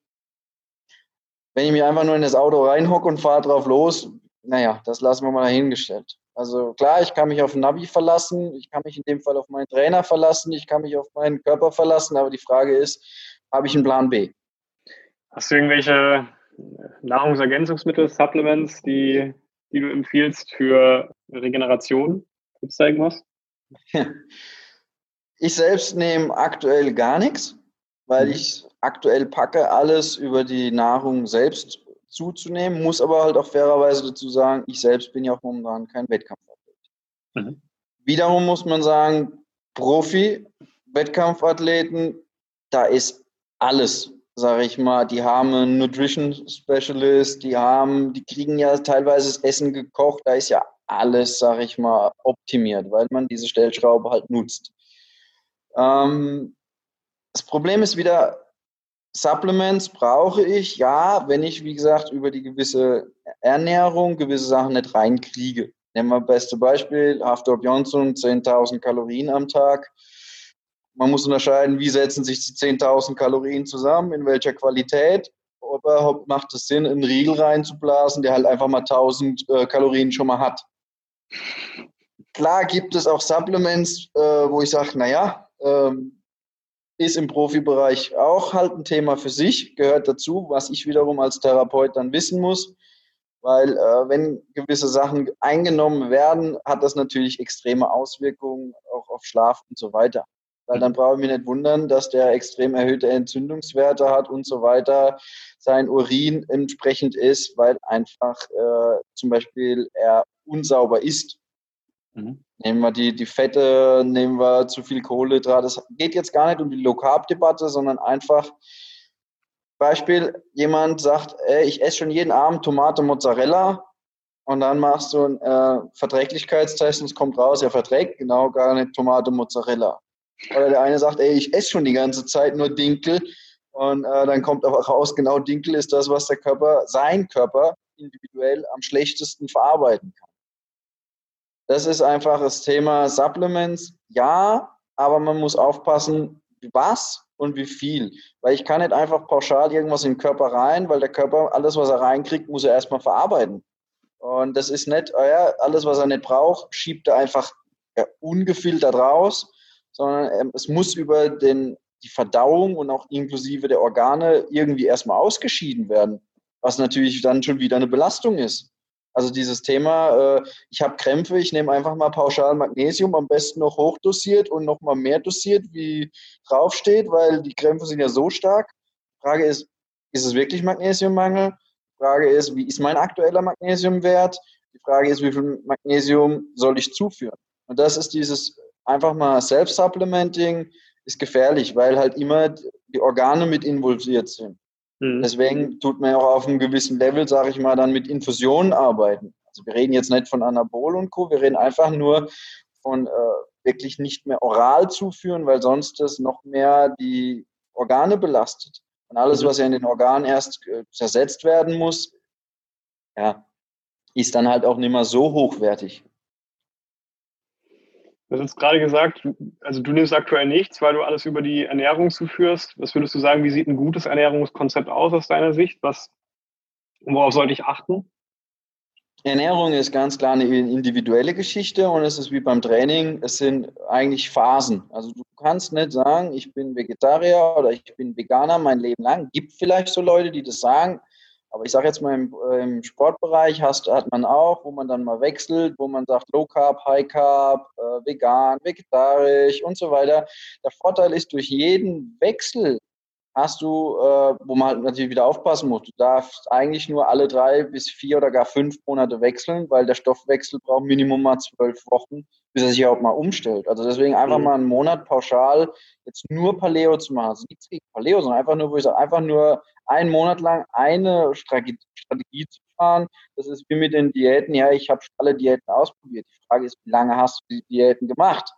Wenn ich mich einfach nur in das Auto reinhocke und fahre drauf los, naja, das lassen wir mal dahingestellt. Also klar, ich kann mich auf Navi verlassen, ich kann mich in dem Fall auf meinen Trainer verlassen, ich kann mich auf meinen Körper verlassen, aber die Frage ist, habe ich einen Plan B? Hast du irgendwelche Nahrungsergänzungsmittel, Supplements, die die du empfiehlst für Regeneration? Gibt es da irgendwas? Ich selbst nehme aktuell gar nichts, weil mhm. ich aktuell packe, alles über die Nahrung selbst zuzunehmen, muss aber halt auch fairerweise dazu sagen, ich selbst bin ja auch momentan kein Wettkampfathlet. Mhm. Wiederum muss man sagen, Profi-Wettkampfathleten, da ist alles sage ich mal, die haben einen Nutrition Specialist, die haben, die kriegen ja teilweise das Essen gekocht, da ist ja alles, sage ich mal, optimiert, weil man diese Stellschraube halt nutzt. Ähm, das Problem ist wieder, Supplements brauche ich, ja, wenn ich, wie gesagt, über die gewisse Ernährung gewisse Sachen nicht reinkriege. Nehmen wir das beste Beispiel, Haftor Johnson, 10.000 Kalorien am Tag man muss unterscheiden, wie setzen sich die 10.000 Kalorien zusammen, in welcher Qualität. Überhaupt macht es Sinn, einen Riegel reinzublasen, der halt einfach mal 1000 äh, Kalorien schon mal hat. Klar gibt es auch Supplements, äh, wo ich sage, naja, ähm, ist im Profibereich auch halt ein Thema für sich, gehört dazu, was ich wiederum als Therapeut dann wissen muss. Weil äh, wenn gewisse Sachen eingenommen werden, hat das natürlich extreme Auswirkungen auch auf Schlaf und so weiter weil dann brauche ich mich nicht wundern, dass der extrem erhöhte Entzündungswerte hat und so weiter, sein Urin entsprechend ist, weil einfach äh, zum Beispiel er unsauber ist. Mhm. Nehmen wir die, die Fette, nehmen wir zu viel Kohlenhydrate. Es geht jetzt gar nicht um die Low Carb Debatte, sondern einfach Beispiel, jemand sagt, ey, ich esse schon jeden Abend Tomate Mozzarella und dann machst du einen äh, Verträglichkeitstest und es kommt raus, er verträgt genau gar nicht Tomate Mozzarella. Oder der eine sagt, ey, ich esse schon die ganze Zeit nur Dinkel. Und äh, dann kommt aber raus, genau Dinkel ist das, was der Körper, sein Körper individuell am schlechtesten verarbeiten kann. Das ist einfach das Thema Supplements. Ja, aber man muss aufpassen, was und wie viel. Weil ich kann nicht einfach pauschal irgendwas in den Körper rein, weil der Körper alles, was er reinkriegt, muss er erstmal verarbeiten. Und das ist nicht, ja, alles, was er nicht braucht, schiebt er einfach ja, ungefiltert raus sondern ähm, es muss über den, die Verdauung und auch inklusive der Organe irgendwie erstmal ausgeschieden werden, was natürlich dann schon wieder eine Belastung ist. Also dieses Thema, äh, ich habe Krämpfe, ich nehme einfach mal pauschal Magnesium, am besten noch hochdosiert und noch mal mehr dosiert, wie draufsteht, weil die Krämpfe sind ja so stark. Frage ist, ist es wirklich Magnesiummangel? Frage ist, wie ist mein aktueller Magnesiumwert? Die Frage ist, wie viel Magnesium soll ich zuführen? Und das ist dieses einfach mal Self-Supplementing ist gefährlich, weil halt immer die Organe mit involviert sind. Mhm. Deswegen tut man auch auf einem gewissen Level, sage ich mal, dann mit Infusionen arbeiten. Also wir reden jetzt nicht von Anabol und Co., wir reden einfach nur von äh, wirklich nicht mehr oral zuführen, weil sonst das noch mehr die Organe belastet. Und alles, mhm. was ja in den Organen erst äh, zersetzt werden muss, ja, ist dann halt auch nicht mehr so hochwertig. Du hast jetzt gerade gesagt, also du nimmst aktuell nichts, weil du alles über die Ernährung zuführst. Was würdest du sagen, wie sieht ein gutes Ernährungskonzept aus aus deiner Sicht? Was worauf sollte ich achten? Ernährung ist ganz klar eine individuelle Geschichte und es ist wie beim Training, es sind eigentlich Phasen. Also du kannst nicht sagen, ich bin Vegetarier oder ich bin Veganer mein Leben lang. Gibt vielleicht so Leute, die das sagen, aber ich sage jetzt mal im, im, Sportbereich hast, hat man auch, wo man dann mal wechselt, wo man sagt Low Carb, High Carb, äh, vegan, vegetarisch und so weiter. Der Vorteil ist, durch jeden Wechsel hast du, äh, wo man halt natürlich wieder aufpassen muss, du darfst eigentlich nur alle drei bis vier oder gar fünf Monate wechseln, weil der Stoffwechsel braucht Minimum mal zwölf Wochen, bis er sich überhaupt mal umstellt. Also deswegen einfach mhm. mal einen Monat pauschal jetzt nur Paleo zu machen. Also nichts gegen Paleo, sondern einfach nur, wo ich sage, einfach nur einen Monat lang eine Strategie, Strategie zu fahren. Das ist wie mit den Diäten. Ja, ich habe alle Diäten ausprobiert. Die Frage ist, wie lange hast du die Diäten gemacht?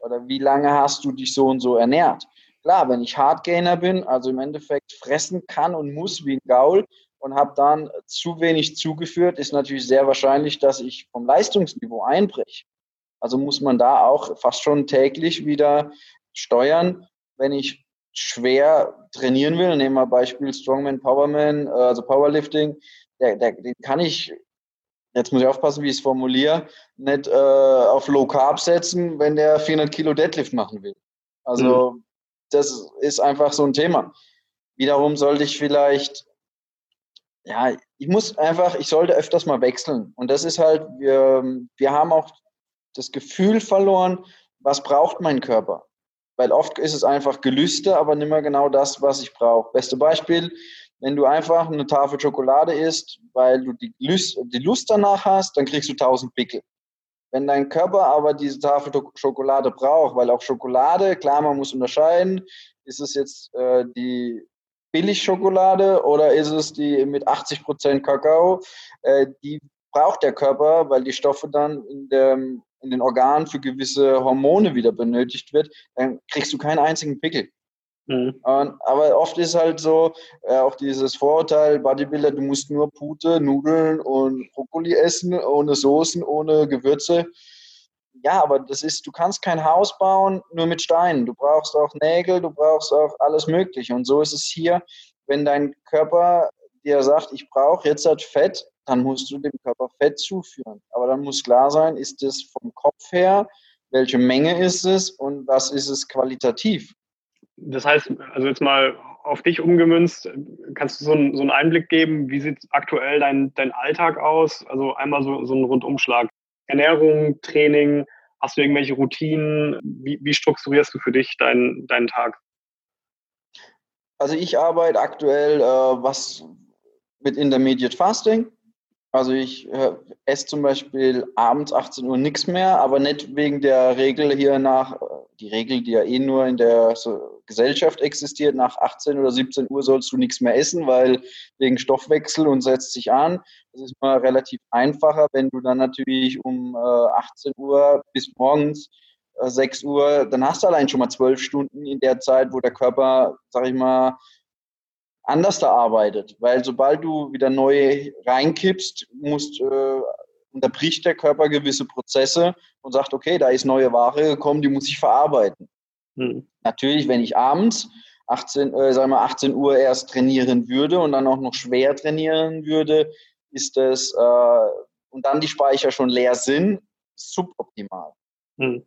Oder wie lange hast du dich so und so ernährt? Klar, wenn ich Hardgainer bin, also im Endeffekt fressen kann und muss wie ein Gaul und habe dann zu wenig zugeführt, ist natürlich sehr wahrscheinlich, dass ich vom Leistungsniveau einbreche. Also muss man da auch fast schon täglich wieder steuern, wenn ich schwer trainieren will. Nehmen wir Beispiel Strongman, Powerman, äh, also Powerlifting. Der, der, den kann ich, jetzt muss ich aufpassen, wie ich es formuliere, nicht äh, auf Low Carb setzen, wenn der 400 Kilo Deadlift machen will. Also mhm das ist einfach so ein Thema. Wiederum sollte ich vielleicht, ja, ich muss einfach, ich sollte öfters mal wechseln. Und das ist halt, wir, wir haben auch das Gefühl verloren, was braucht mein Körper? Weil oft ist es einfach Gelüste, aber nicht mehr genau das, was ich brauche. Beste Beispiel, wenn du einfach eine Tafel Schokolade isst, weil du die Lust, die Lust danach hast, dann kriegst du 1000 Pickel. Wenn dein Körper aber diese Tafel Schokolade braucht, weil auch Schokolade, klar, man muss unterscheiden, ist es jetzt äh, die Billigschokolade oder ist es die mit 80% Kakao, äh, die braucht der Körper, weil die Stoffe dann in, der, in den Organen für gewisse Hormone wieder benötigt wird, dann kriegst du keinen einzigen Pickel. Mhm. Aber oft ist halt so, äh, auch dieses Vorurteil, Bodybuilder, du musst nur Pute, Nudeln und Brokkoli essen, ohne Soßen, ohne Gewürze. Ja, aber das ist, du kannst kein Haus bauen nur mit Steinen. Du brauchst auch Nägel, du brauchst auch alles Mögliche. Und so ist es hier, wenn dein Körper dir sagt, ich brauche jetzt halt Fett, dann musst du dem Körper Fett zuführen. Aber dann muss klar sein, ist es vom Kopf her, welche Menge ist es und was ist es qualitativ? Das heißt, also jetzt mal auf dich umgemünzt, kannst du so einen, so einen Einblick geben, wie sieht aktuell dein, dein Alltag aus? Also einmal so, so einen Rundumschlag. Ernährung, Training, hast du irgendwelche Routinen? Wie, wie strukturierst du für dich deinen, deinen Tag? Also ich arbeite aktuell äh, was mit Intermediate Fasting. Also ich äh, esse zum Beispiel abends 18 Uhr nichts mehr, aber nicht wegen der Regel hier nach, äh, die Regel, die ja eh nur in der so Gesellschaft existiert, nach 18 oder 17 Uhr sollst du nichts mehr essen, weil wegen Stoffwechsel und setzt sich an. Das ist mal relativ einfacher, wenn du dann natürlich um äh, 18 Uhr bis morgens äh, 6 Uhr, dann hast du allein schon mal 12 Stunden in der Zeit, wo der Körper, sag ich mal, anders da arbeitet. Weil sobald du wieder neu reinkippst, musst, äh, unterbricht der Körper gewisse Prozesse und sagt, okay, da ist neue Ware gekommen, die muss ich verarbeiten. Hm. Natürlich, wenn ich abends 18, äh, sagen wir 18 Uhr erst trainieren würde und dann auch noch schwer trainieren würde, ist das, äh, und dann die Speicher schon leer sind, suboptimal. Hm.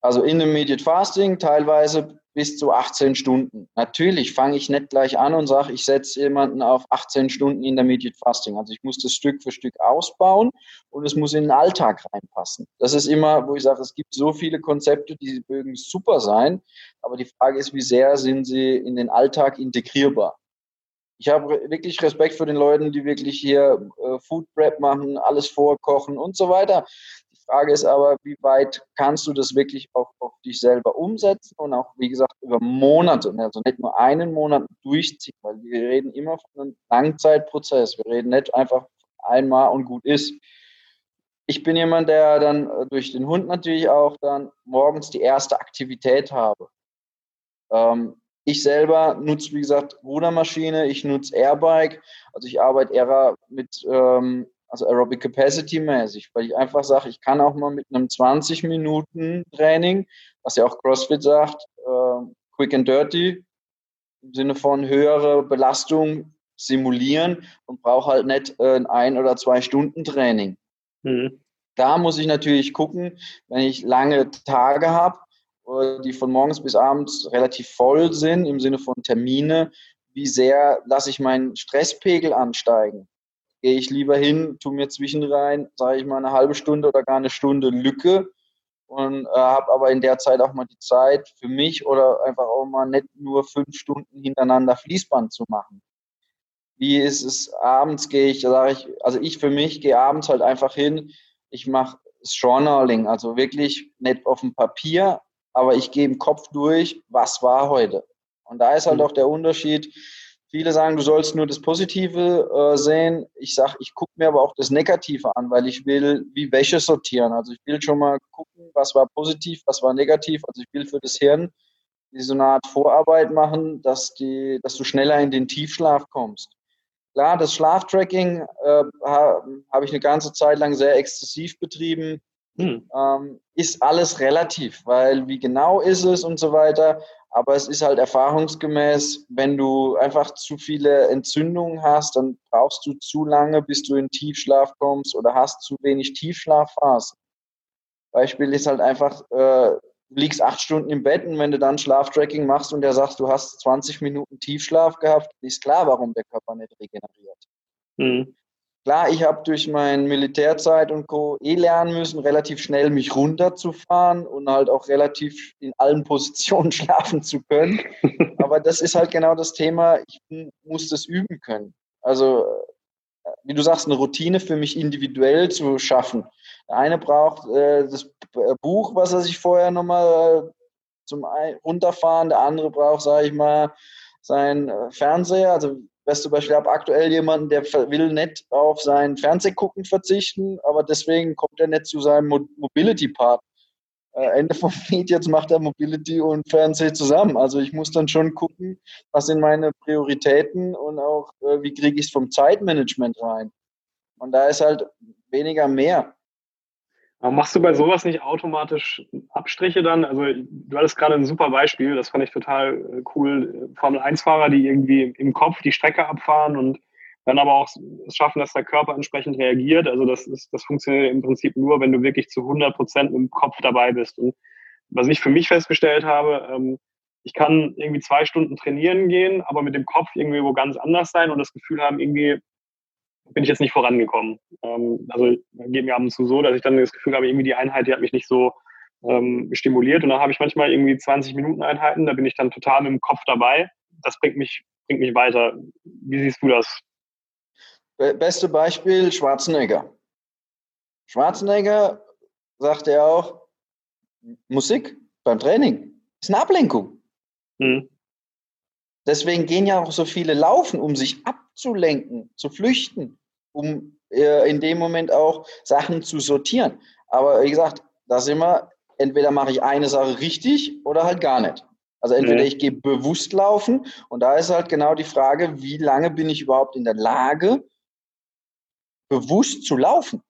Also Intermediate Fasting teilweise bis zu 18 Stunden. Natürlich fange ich nicht gleich an und sage, ich setze jemanden auf 18 Stunden Intermediate Fasting. Also ich muss das Stück für Stück ausbauen und es muss in den Alltag reinpassen. Das ist immer, wo ich sage, es gibt so viele Konzepte, die mögen super sein, aber die Frage ist, wie sehr sind sie in den Alltag integrierbar? Ich habe wirklich Respekt für den Leuten, die wirklich hier äh, Food Prep machen, alles vorkochen und so weiter. Frage ist aber, wie weit kannst du das wirklich auch auf dich selber umsetzen und auch, wie gesagt, über Monate, also nicht nur einen Monat durchziehen, weil wir reden immer von einem Langzeitprozess. Wir reden nicht einfach einmal und gut ist. Ich bin jemand, der dann durch den Hund natürlich auch dann morgens die erste Aktivität habe. Ähm, ich selber nutze, wie gesagt, Rudermaschine, ich nutze Airbike, also ich arbeite eher mit ähm, also Aerobic Capacity mäßig, weil ich einfach sage, ich kann auch mal mit einem 20 Minuten Training, was ja auch CrossFit sagt, äh, quick and dirty, im Sinne von höhere Belastung simulieren und brauche halt nicht äh, ein oder zwei Stunden Training. Mhm. Da muss ich natürlich gucken, wenn ich lange Tage habe, äh, die von morgens bis abends relativ voll sind im Sinne von Termine, wie sehr lasse ich meinen Stresspegel ansteigen? Gehe ich lieber hin, tu mir zwischenrein, sage ich mal eine halbe Stunde oder gar eine Stunde Lücke und äh, habe aber in der Zeit auch mal die Zeit für mich oder einfach auch mal nicht nur fünf Stunden hintereinander Fließband zu machen. Wie ist es abends gehe ich, sage ich, also ich für mich gehe abends halt einfach hin, ich mache Journaling, also wirklich nicht auf dem Papier, aber ich gehe im Kopf durch, was war heute. Und da ist halt mhm. auch der Unterschied. Viele sagen, du sollst nur das Positive äh, sehen. Ich sage, ich gucke mir aber auch das Negative an, weil ich will wie Wäsche sortieren. Also ich will schon mal gucken, was war positiv, was war negativ. Also ich will für das Hirn so eine Art Vorarbeit machen, dass, die, dass du schneller in den Tiefschlaf kommst. Klar, das Schlaftracking äh, habe ich eine ganze Zeit lang sehr exzessiv betrieben. Hm. Ähm, ist alles relativ, weil wie genau ist es und so weiter. Aber es ist halt erfahrungsgemäß, wenn du einfach zu viele Entzündungen hast, dann brauchst du zu lange, bis du in Tiefschlaf kommst oder hast zu wenig Tiefschlafphasen. Beispiel ist halt einfach, äh, du liegst acht Stunden im Bett und wenn du dann Schlaftracking machst und der sagt, du hast 20 Minuten Tiefschlaf gehabt, ist klar, warum der Körper nicht regeneriert. Mhm. Klar, ich habe durch meine Militärzeit und Co. eh lernen müssen, relativ schnell mich runterzufahren und halt auch relativ in allen Positionen schlafen zu können. Aber das ist halt genau das Thema, ich muss das üben können. Also, wie du sagst, eine Routine für mich individuell zu schaffen. Der eine braucht äh, das Buch, was er sich vorher nochmal äh, zum Runterfahren, der andere braucht, sage ich mal, sein äh, Fernseher. Also Beste Beispiel, ich habe aktuell jemanden, der will nicht auf sein Fernsehgucken verzichten, aber deswegen kommt er nicht zu seinem Mobility-Part. Äh, Ende vom Lied, jetzt macht er Mobility und Fernseh zusammen. Also ich muss dann schon gucken, was sind meine Prioritäten und auch, äh, wie kriege ich es vom Zeitmanagement rein. Und da ist halt weniger mehr. Aber machst du bei sowas nicht automatisch Abstriche dann? Also du hattest gerade ein super Beispiel, das fand ich total äh, cool. Formel-1-Fahrer, die irgendwie im Kopf die Strecke abfahren und dann aber auch es schaffen, dass der Körper entsprechend reagiert. Also das, ist, das funktioniert im Prinzip nur, wenn du wirklich zu 100 Prozent im Kopf dabei bist. Und was ich für mich festgestellt habe, ähm, ich kann irgendwie zwei Stunden trainieren gehen, aber mit dem Kopf irgendwie wo ganz anders sein und das Gefühl haben, irgendwie bin ich jetzt nicht vorangekommen. Ähm, also geht mir ab und zu so, dass ich dann das Gefühl habe, irgendwie die Einheit, die hat mich nicht so ähm, stimuliert. Und dann habe ich manchmal irgendwie 20 Minuten Einheiten, da bin ich dann total mit dem Kopf dabei. Das bringt mich, bringt mich weiter. Wie siehst du das? Beste Beispiel Schwarzenegger. Schwarzenegger sagt er auch, Musik beim Training ist eine Ablenkung. Hm. Deswegen gehen ja auch so viele laufen, um sich abzulenken, zu flüchten, um äh, in dem Moment auch Sachen zu sortieren. Aber wie gesagt, da sind wir, entweder mache ich eine Sache richtig oder halt gar nicht. Also entweder ich gehe bewusst laufen und da ist halt genau die Frage, wie lange bin ich überhaupt in der Lage, bewusst zu laufen.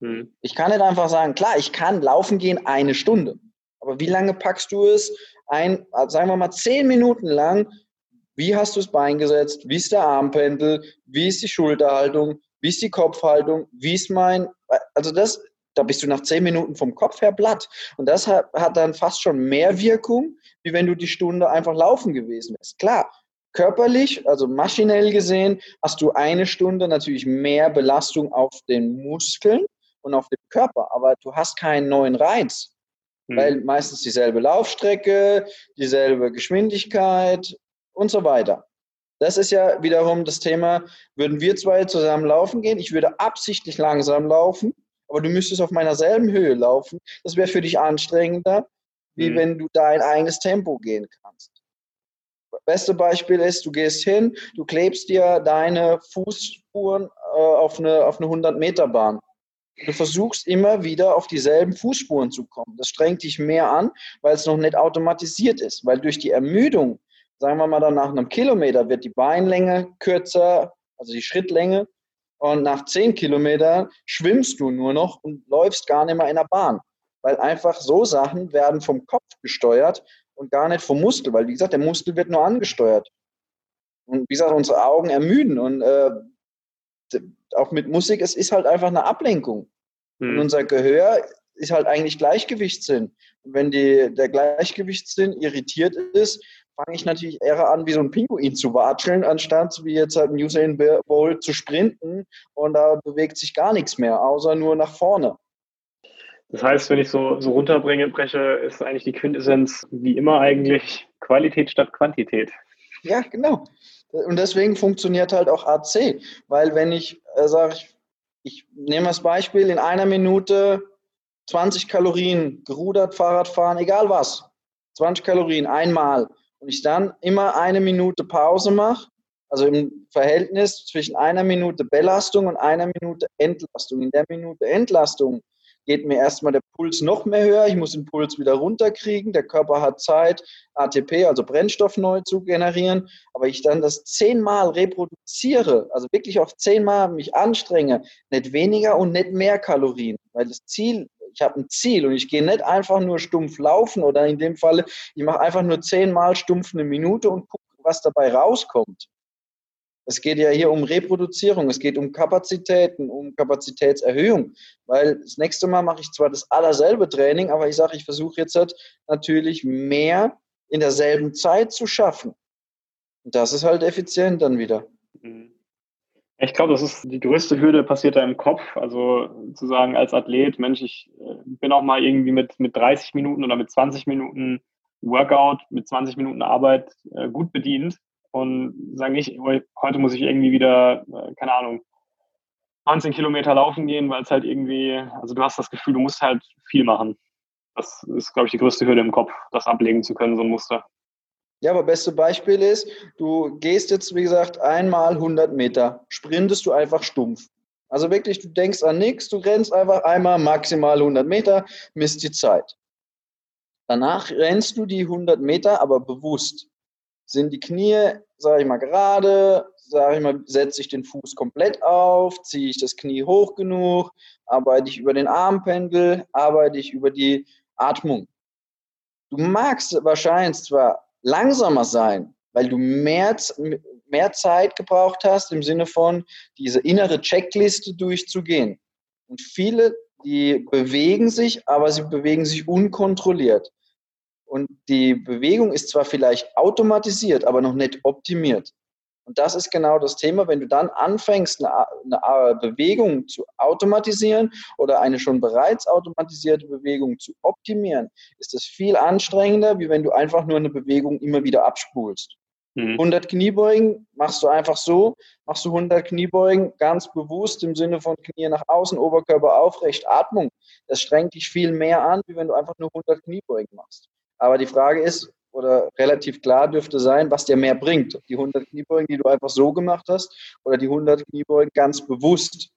Mhm. Ich kann nicht einfach sagen, klar, ich kann laufen gehen eine Stunde. Aber wie lange packst du es ein, sagen wir mal zehn Minuten lang wie hast du das Bein gesetzt? Wie ist der Armpendel? Wie ist die Schulterhaltung? Wie ist die Kopfhaltung? Wie ist mein, also das, da bist du nach zehn Minuten vom Kopf her platt. Und das hat, hat dann fast schon mehr Wirkung, wie wenn du die Stunde einfach laufen gewesen wärst. Klar, körperlich, also maschinell gesehen, hast du eine Stunde natürlich mehr Belastung auf den Muskeln und auf den Körper, aber du hast keinen neuen Reiz. Mhm. Weil meistens dieselbe Laufstrecke, dieselbe Geschwindigkeit, und so weiter. Das ist ja wiederum das Thema, würden wir zwei zusammen laufen gehen, ich würde absichtlich langsam laufen, aber du müsstest auf meiner selben Höhe laufen. Das wäre für dich anstrengender, wie mhm. wenn du dein eigenes Tempo gehen kannst. Beste Beispiel ist, du gehst hin, du klebst dir deine Fußspuren äh, auf eine, auf eine 100-Meter-Bahn. Du versuchst immer wieder auf dieselben Fußspuren zu kommen. Das strengt dich mehr an, weil es noch nicht automatisiert ist. Weil durch die Ermüdung sagen wir mal dann nach einem Kilometer wird die Beinlänge kürzer, also die Schrittlänge. Und nach zehn Kilometern schwimmst du nur noch und läufst gar nicht mehr in der Bahn. Weil einfach so Sachen werden vom Kopf gesteuert und gar nicht vom Muskel. Weil, wie gesagt, der Muskel wird nur angesteuert. Und wie gesagt, unsere Augen ermüden. Und äh, auch mit Musik, es ist halt einfach eine Ablenkung. Mhm. Und unser Gehör ist halt eigentlich Gleichgewichtssinn. Und wenn die, der Gleichgewichtssinn irritiert ist, fange ich natürlich eher an, wie so ein Pinguin zu watscheln, anstatt wie jetzt halt ein Usain Bolt zu sprinten und da bewegt sich gar nichts mehr, außer nur nach vorne. Das heißt, wenn ich so, so runterbringe, breche, ist eigentlich die Quintessenz wie immer eigentlich Qualität statt Quantität. Ja, genau. Und deswegen funktioniert halt auch AC, weil wenn ich äh, sage, ich, ich nehme das Beispiel, in einer Minute 20 Kalorien, gerudert, Fahrradfahren, egal was, 20 Kalorien einmal und ich dann immer eine Minute Pause mache, also im Verhältnis zwischen einer Minute Belastung und einer Minute Entlastung. In der Minute Entlastung geht mir erstmal der Puls noch mehr höher, ich muss den Puls wieder runterkriegen, der Körper hat Zeit, ATP, also Brennstoff neu zu generieren, aber ich dann das zehnmal reproduziere, also wirklich auf zehnmal mich anstrenge, nicht weniger und nicht mehr Kalorien, weil das Ziel ich habe ein Ziel und ich gehe nicht einfach nur stumpf laufen oder in dem Fall, ich mache einfach nur zehnmal stumpf eine Minute und gucke, was dabei rauskommt. Es geht ja hier um Reproduzierung, es geht um Kapazitäten, um Kapazitätserhöhung, weil das nächste Mal mache ich zwar das allerselbe Training, aber ich sage, ich versuche jetzt halt natürlich mehr in derselben Zeit zu schaffen. Und das ist halt effizient dann wieder. Mhm. Ich glaube, das ist die größte Hürde passiert da im Kopf. Also zu sagen als Athlet, Mensch, ich äh, bin auch mal irgendwie mit, mit 30 Minuten oder mit 20 Minuten Workout, mit 20 Minuten Arbeit äh, gut bedient und sagen nicht, heute muss ich irgendwie wieder, äh, keine Ahnung, 19 Kilometer laufen gehen, weil es halt irgendwie, also du hast das Gefühl, du musst halt viel machen. Das ist, glaube ich, die größte Hürde im Kopf, das ablegen zu können, so ein Muster. Ja, aber beste Beispiel ist, du gehst jetzt, wie gesagt, einmal 100 Meter, sprintest du einfach stumpf. Also wirklich, du denkst an nichts, du rennst einfach einmal maximal 100 Meter, misst die Zeit. Danach rennst du die 100 Meter, aber bewusst sind die Knie, sage ich mal, gerade, sage ich mal, setze ich den Fuß komplett auf, ziehe ich das Knie hoch genug, arbeite ich über den Armpendel, arbeite ich über die Atmung. Du magst wahrscheinlich zwar langsamer sein, weil du mehr, mehr Zeit gebraucht hast im Sinne von diese innere Checkliste durchzugehen. Und viele, die bewegen sich, aber sie bewegen sich unkontrolliert. Und die Bewegung ist zwar vielleicht automatisiert, aber noch nicht optimiert. Und das ist genau das Thema, wenn du dann anfängst, eine, eine, Bewegung zu automatisieren oder eine schon bereits automatisierte Bewegung zu optimieren, ist das viel anstrengender, wie wenn du einfach nur eine Bewegung immer wieder abspulst. Mhm. 100 Kniebeugen machst du einfach so, machst du 100 Kniebeugen ganz bewusst im Sinne von Knie nach außen, Oberkörper aufrecht, Atmung. Das strengt dich viel mehr an, wie wenn du einfach nur 100 Kniebeugen machst. Aber die Frage ist, oder relativ klar dürfte sein, was dir mehr bringt. Die 100 Kniebeugen, die du einfach so gemacht hast, oder die 100 Kniebeugen ganz bewusst.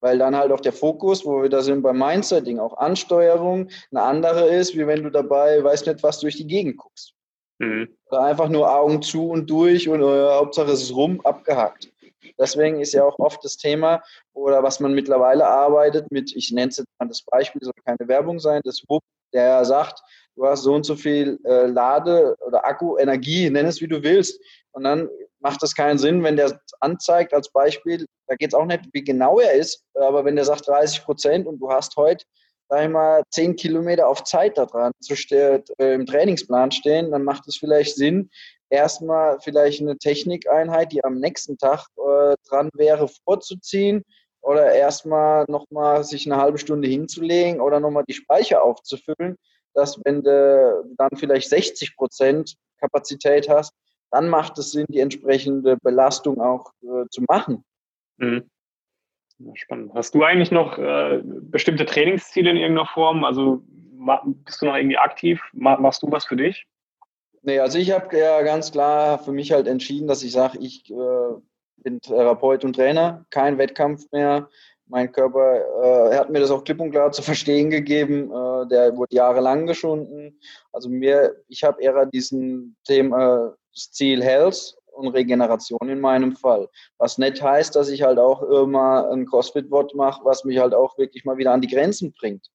Weil dann halt auch der Fokus, wo wir da sind beim Mindsetting, auch Ansteuerung, eine andere ist, wie wenn du dabei, weißt nicht, was durch die Gegend guckst. Mhm. Oder einfach nur Augen zu und durch und äh, Hauptsache es ist rum, abgehakt. Deswegen ist ja auch oft das Thema, oder was man mittlerweile arbeitet mit, ich nenne es jetzt mal das Beispiel, soll keine Werbung sein, das WUP, der sagt, du hast so und so viel äh, Lade- oder Akku-Energie, nenn es wie du willst. Und dann macht es keinen Sinn, wenn der anzeigt als Beispiel, da geht es auch nicht, wie genau er ist, aber wenn der sagt 30 Prozent und du hast heute, sag ich mal, 10 Kilometer auf Zeit da dran zu äh, im Trainingsplan stehen, dann macht es vielleicht Sinn, erstmal vielleicht eine Technikeinheit, die am nächsten Tag äh, dran wäre, vorzuziehen oder erstmal nochmal sich eine halbe Stunde hinzulegen oder nochmal die Speicher aufzufüllen, dass wenn du dann vielleicht 60 Prozent Kapazität hast, dann macht es Sinn, die entsprechende Belastung auch äh, zu machen. Mhm. Spannend. Hast du eigentlich noch äh, bestimmte Trainingsziele in irgendeiner Form? Also bist du noch irgendwie aktiv? Machst du was für dich? Nee, also ich habe ja ganz klar für mich halt entschieden, dass ich sage, ich äh, bin Therapeut und Trainer, kein Wettkampf mehr, mein Körper, äh, er hat mir das auch klipp und klar zu verstehen gegeben. Äh, der wurde jahrelang geschunden. Also mir, ich habe eher diesen Thema, äh, das Ziel Health und Regeneration in meinem Fall. Was nicht heißt, dass ich halt auch immer ein CrossFit-Wort mache, was mich halt auch wirklich mal wieder an die Grenzen bringt.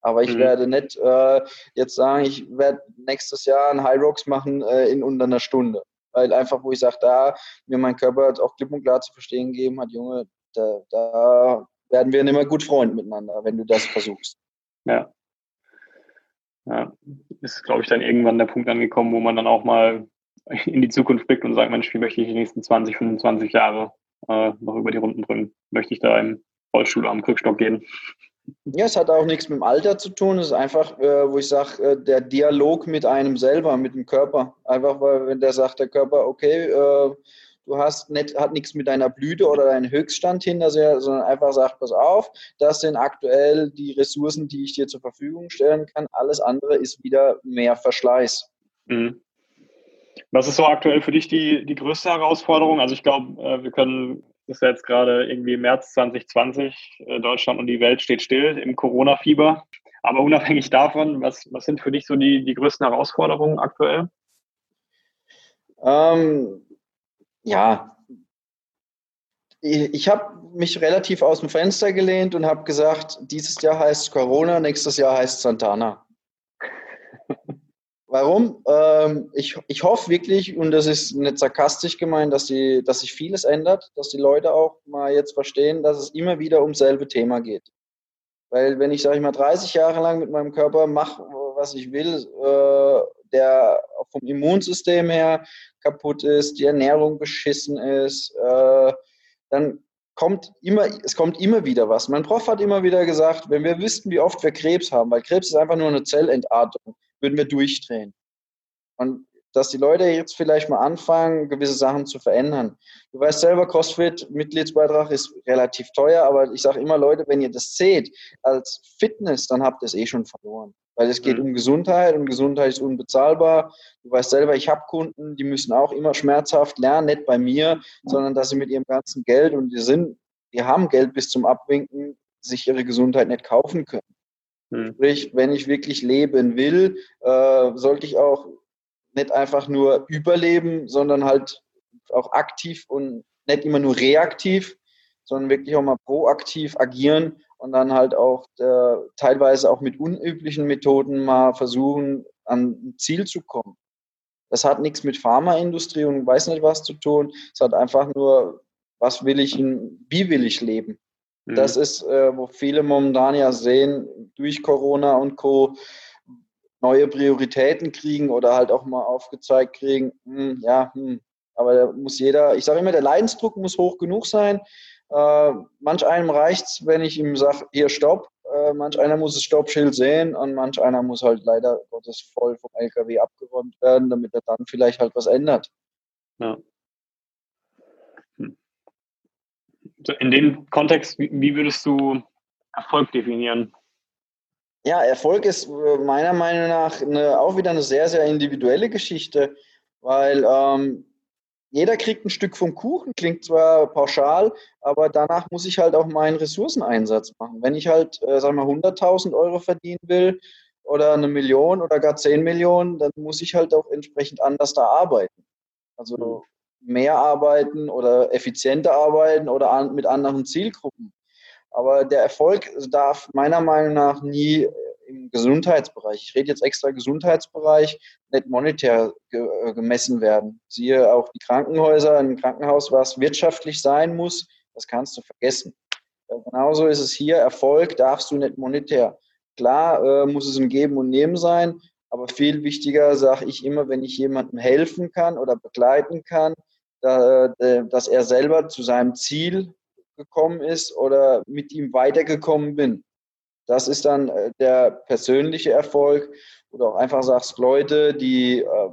Aber ich mhm. werde nicht äh, jetzt sagen, ich werde nächstes Jahr ein High Rocks machen äh, in unter einer Stunde. Weil einfach, wo ich sage, da mir mein Körper auch klipp und klar zu verstehen gegeben hat, Junge, da, da werden wir nicht mehr gut Freund miteinander, wenn du das versuchst. Ja. Ja, ist, glaube ich, dann irgendwann der Punkt angekommen, wo man dann auch mal in die Zukunft blickt und sagt, Mensch, wie möchte ich die nächsten 20, 25 Jahre äh, noch über die Runden bringen? Möchte ich da im Rollstuhl am Krückstock gehen? Ja, es hat auch nichts mit dem Alter zu tun. Es ist einfach, äh, wo ich sage, äh, der Dialog mit einem selber, mit dem Körper. Einfach, weil wenn der sagt, der Körper, okay, äh, du hast nicht, hat nichts mit deiner Blüte oder deinem Höchststand hinter sich, sondern einfach sagt, pass auf, das sind aktuell die Ressourcen, die ich dir zur Verfügung stellen kann. Alles andere ist wieder mehr Verschleiß. Mhm. Was ist so aktuell für dich die, die größte Herausforderung? Also ich glaube, äh, wir können, das ist ja jetzt gerade irgendwie März 2020, äh, Deutschland und die Welt steht still im Corona-Fieber. Aber unabhängig davon, was, was sind für dich so die, die größten Herausforderungen aktuell? Ähm, ja, ich habe mich relativ aus dem Fenster gelehnt und habe gesagt, dieses Jahr heißt Corona, nächstes Jahr heißt Santana. Warum? Ähm, ich, ich hoffe wirklich, und das ist nicht sarkastisch gemeint, dass, die, dass sich vieles ändert, dass die Leute auch mal jetzt verstehen, dass es immer wieder ums selbe Thema geht. Weil wenn ich, sage ich mal, 30 Jahre lang mit meinem Körper mache, was ich will, äh, der vom Immunsystem her kaputt ist, die Ernährung beschissen ist, äh, dann kommt immer, es kommt immer wieder was. Mein Prof hat immer wieder gesagt, wenn wir wüssten, wie oft wir Krebs haben, weil Krebs ist einfach nur eine Zellentartung, würden wir durchdrehen. Und dass die Leute jetzt vielleicht mal anfangen, gewisse Sachen zu verändern. Du weißt selber, CrossFit, Mitgliedsbeitrag ist relativ teuer, aber ich sage immer, Leute, wenn ihr das seht als Fitness, dann habt ihr es eh schon verloren. Weil es geht mhm. um Gesundheit und Gesundheit ist unbezahlbar. Du weißt selber, ich habe Kunden, die müssen auch immer schmerzhaft lernen, nicht bei mir, sondern dass sie mit ihrem ganzen Geld und die sind, die haben Geld bis zum Abwinken, sich ihre Gesundheit nicht kaufen können. Mhm. Sprich, wenn ich wirklich leben will, äh, sollte ich auch nicht einfach nur überleben, sondern halt auch aktiv und nicht immer nur reaktiv, sondern wirklich auch mal proaktiv agieren und dann halt auch äh, teilweise auch mit unüblichen Methoden mal versuchen, an ein Ziel zu kommen. Das hat nichts mit Pharmaindustrie und weiß nicht was zu tun. Es hat einfach nur, was will ich, wie will ich leben. Mhm. Das ist, äh, wo viele momentan ja sehen, durch Corona und Co. neue Prioritäten kriegen oder halt auch mal aufgezeigt kriegen, hm, ja, hm, aber da muss jeder, ich sage immer, der Leidensdruck muss hoch genug sein, äh, manch einem reicht es, wenn ich ihm sage, hier stopp. Äh, manch einer muss das Stoppschild sehen und manch einer muss halt leider Gottes voll vom LKW abgeräumt werden, damit er dann vielleicht halt was ändert. Ja. Hm. In dem Kontext, wie würdest du Erfolg definieren? Ja, Erfolg ist äh, meiner Meinung nach eine, auch wieder eine sehr, sehr individuelle Geschichte, weil ähm, jeder kriegt ein Stück vom Kuchen, klingt zwar pauschal, aber danach muss ich halt auch meinen Ressourceneinsatz machen. Wenn ich halt, äh, sagen wir, 100.000 Euro verdienen will oder eine Million oder gar 10 Millionen, dann muss ich halt auch entsprechend anders da arbeiten. Also mhm. mehr arbeiten oder effizienter arbeiten oder an, mit anderen Zielgruppen. Aber der Erfolg darf meiner Meinung nach nie im Gesundheitsbereich, ich rede jetzt extra Gesundheitsbereich, nicht monetär ge äh, gemessen werden. Siehe auch die Krankenhäuser, ein Krankenhaus, was wirtschaftlich sein muss, das kannst du vergessen. Ja, genauso ist es hier, Erfolg darfst du nicht monetär. Klar äh, muss es ein Geben und Nehmen sein, aber viel wichtiger sage ich immer, wenn ich jemandem helfen kann oder begleiten kann, da, äh, dass er selber zu seinem Ziel gekommen ist oder mit ihm weitergekommen bin. Das ist dann äh, der persönliche Erfolg. Oder auch einfach sagst, Leute, die, äh,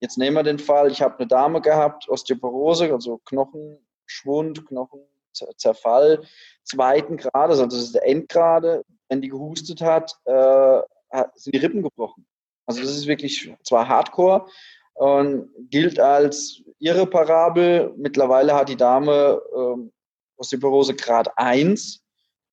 jetzt nehmen wir den Fall, ich habe eine Dame gehabt, Osteoporose, also Knochenschwund, Knochenzerfall, zweiten Grades, also das ist der Endgrade. Wenn die gehustet hat, äh, sind die Rippen gebrochen. Also das ist wirklich zwar Hardcore und gilt als irreparabel. Mittlerweile hat die Dame ähm, Osteoporose Grad 1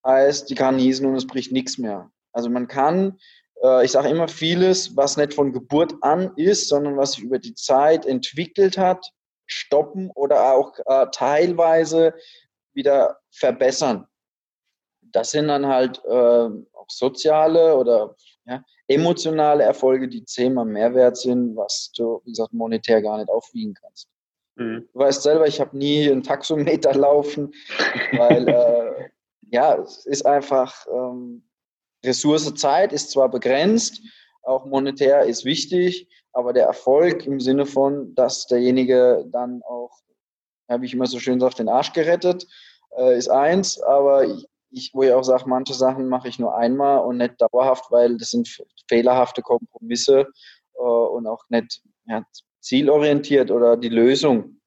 heißt, die kann niesen und es bricht nichts mehr. Also man kann, äh, ich sage immer vieles, was nicht von Geburt an ist, sondern was sich über die Zeit entwickelt hat, stoppen oder auch äh, teilweise wieder verbessern. Das sind dann halt äh, auch soziale oder Ja? Emotionale Erfolge, die zehnmal mehr wert sind, was du, wie gesagt, monetär gar nicht aufwiegen kannst. Mhm. Du weißt selber, ich habe nie einen Taxometer laufen, weil äh, ja, es ist einfach ähm, Ressource Zeit ist zwar begrenzt, auch monetär ist wichtig, aber der Erfolg im Sinne von, dass derjenige dann auch, wie ich immer so schön sage, den Arsch gerettet, äh, ist eins, aber ich, ich, wo ich auch sage, manche Sachen mache ich nur einmal und nicht dauerhaft, weil das sind fehlerhafte Kompromisse äh, und auch nicht ja, zielorientiert oder die Lösung.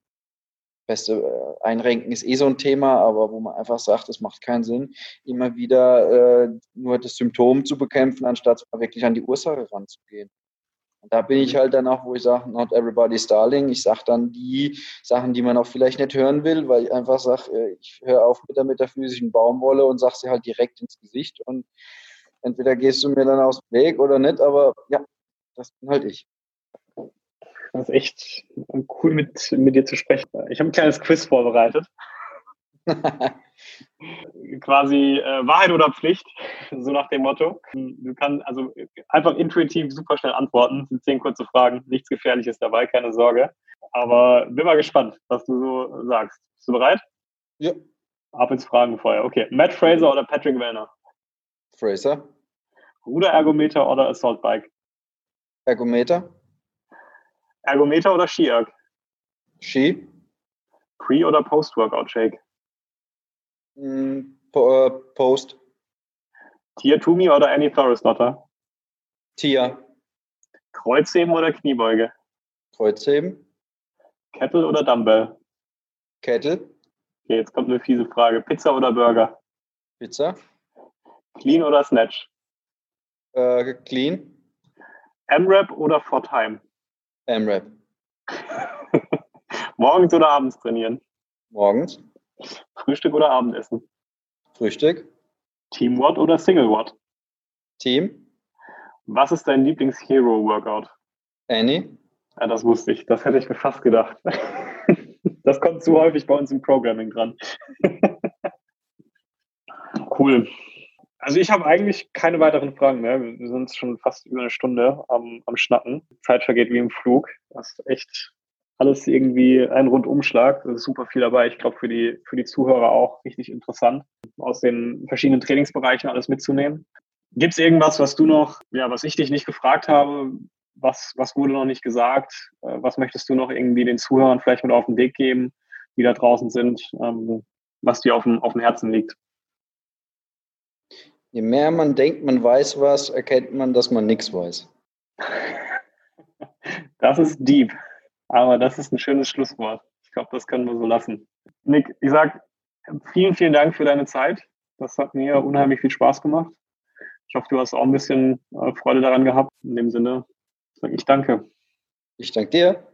Beste äh, Einrenken ist eh so ein Thema, aber wo man einfach sagt, es macht keinen Sinn, immer wieder äh, nur das Symptom zu bekämpfen, anstatt wirklich an die Ursache ranzugehen. Und da bin ich mhm. halt dann auch, wo ich sage, not everybody's darling. Ich sage dann die Sachen, die man auch vielleicht nicht hören will, weil ich einfach sage, äh, ich höre auf mit der metaphysischen Baumwolle und sage sie halt direkt ins Gesicht. Und entweder gehst du mir dann aus dem Weg oder nicht, aber ja, das bin halt ich. Das ist echt cool, mit, mit dir zu sprechen. Ich habe ein kleines Quiz vorbereitet. Quasi äh, Wahrheit oder Pflicht, so nach dem Motto. Du kannst also einfach intuitiv super schnell antworten. Das sind zehn kurze Fragen, nichts Gefährliches dabei, keine Sorge. Aber bin mal gespannt, was du so sagst. Bist du bereit? Ja. Ab ins Fragenfeuer. Okay. Matt Fraser oder Patrick Wellner? Fraser. Ruderergometer oder Assault Bike? Ergometer. Ergometer oder Ski-Erg? Ski. Pre- oder Post-Workout-Shake? Mm, äh, Post. Tia Tumi oder Annie Floreslotter? Tia. Kreuzheben oder Kniebeuge? Kreuzheben. Kettle oder Dumbbell? Kettle. Okay, jetzt kommt eine fiese Frage. Pizza oder Burger? Pizza. Clean oder Snatch? Äh, clean. M-Rap oder Fortime? M-Rap. Morgens oder abends trainieren? Morgens. Frühstück oder Abendessen? Frühstück. Team Watt oder Single Watt? Team. Was ist dein Lieblings-Hero-Workout? Annie. Ja, das wusste ich. Das hätte ich mir fast gedacht. Das kommt zu häufig bei uns im Programming dran. Cool. Also ich habe eigentlich keine weiteren Fragen mehr. Wir sind schon fast über eine Stunde am, am Schnacken. Zeit vergeht wie im Flug. Das ist echt alles irgendwie ein Rundumschlag. Da ist super viel dabei. Ich glaube, für die, für die Zuhörer auch richtig interessant, aus den verschiedenen Trainingsbereichen alles mitzunehmen. Gibt es irgendwas, was du noch, ja, was ich dich nicht gefragt habe? Was, was wurde noch nicht gesagt? Äh, was möchtest du noch irgendwie den Zuhörern vielleicht mit auf den Weg geben, die da draußen sind, ähm, was dir auf dem, auf dem Herzen liegt? Je mehr man denkt, man weiß was, erkennt man, dass man nichts weiß. Das ist deep. Aber das ist ein schönes Schlusswort. Ich glaube, das können wir so lassen. Nick, ich sage vielen, vielen Dank für deine Zeit. Das hat mir unheimlich viel Spaß gemacht. Ich hoffe, du hast auch ein bisschen äh, Freude daran gehabt. In dem Sinne sage ich danke. Ich danke dir.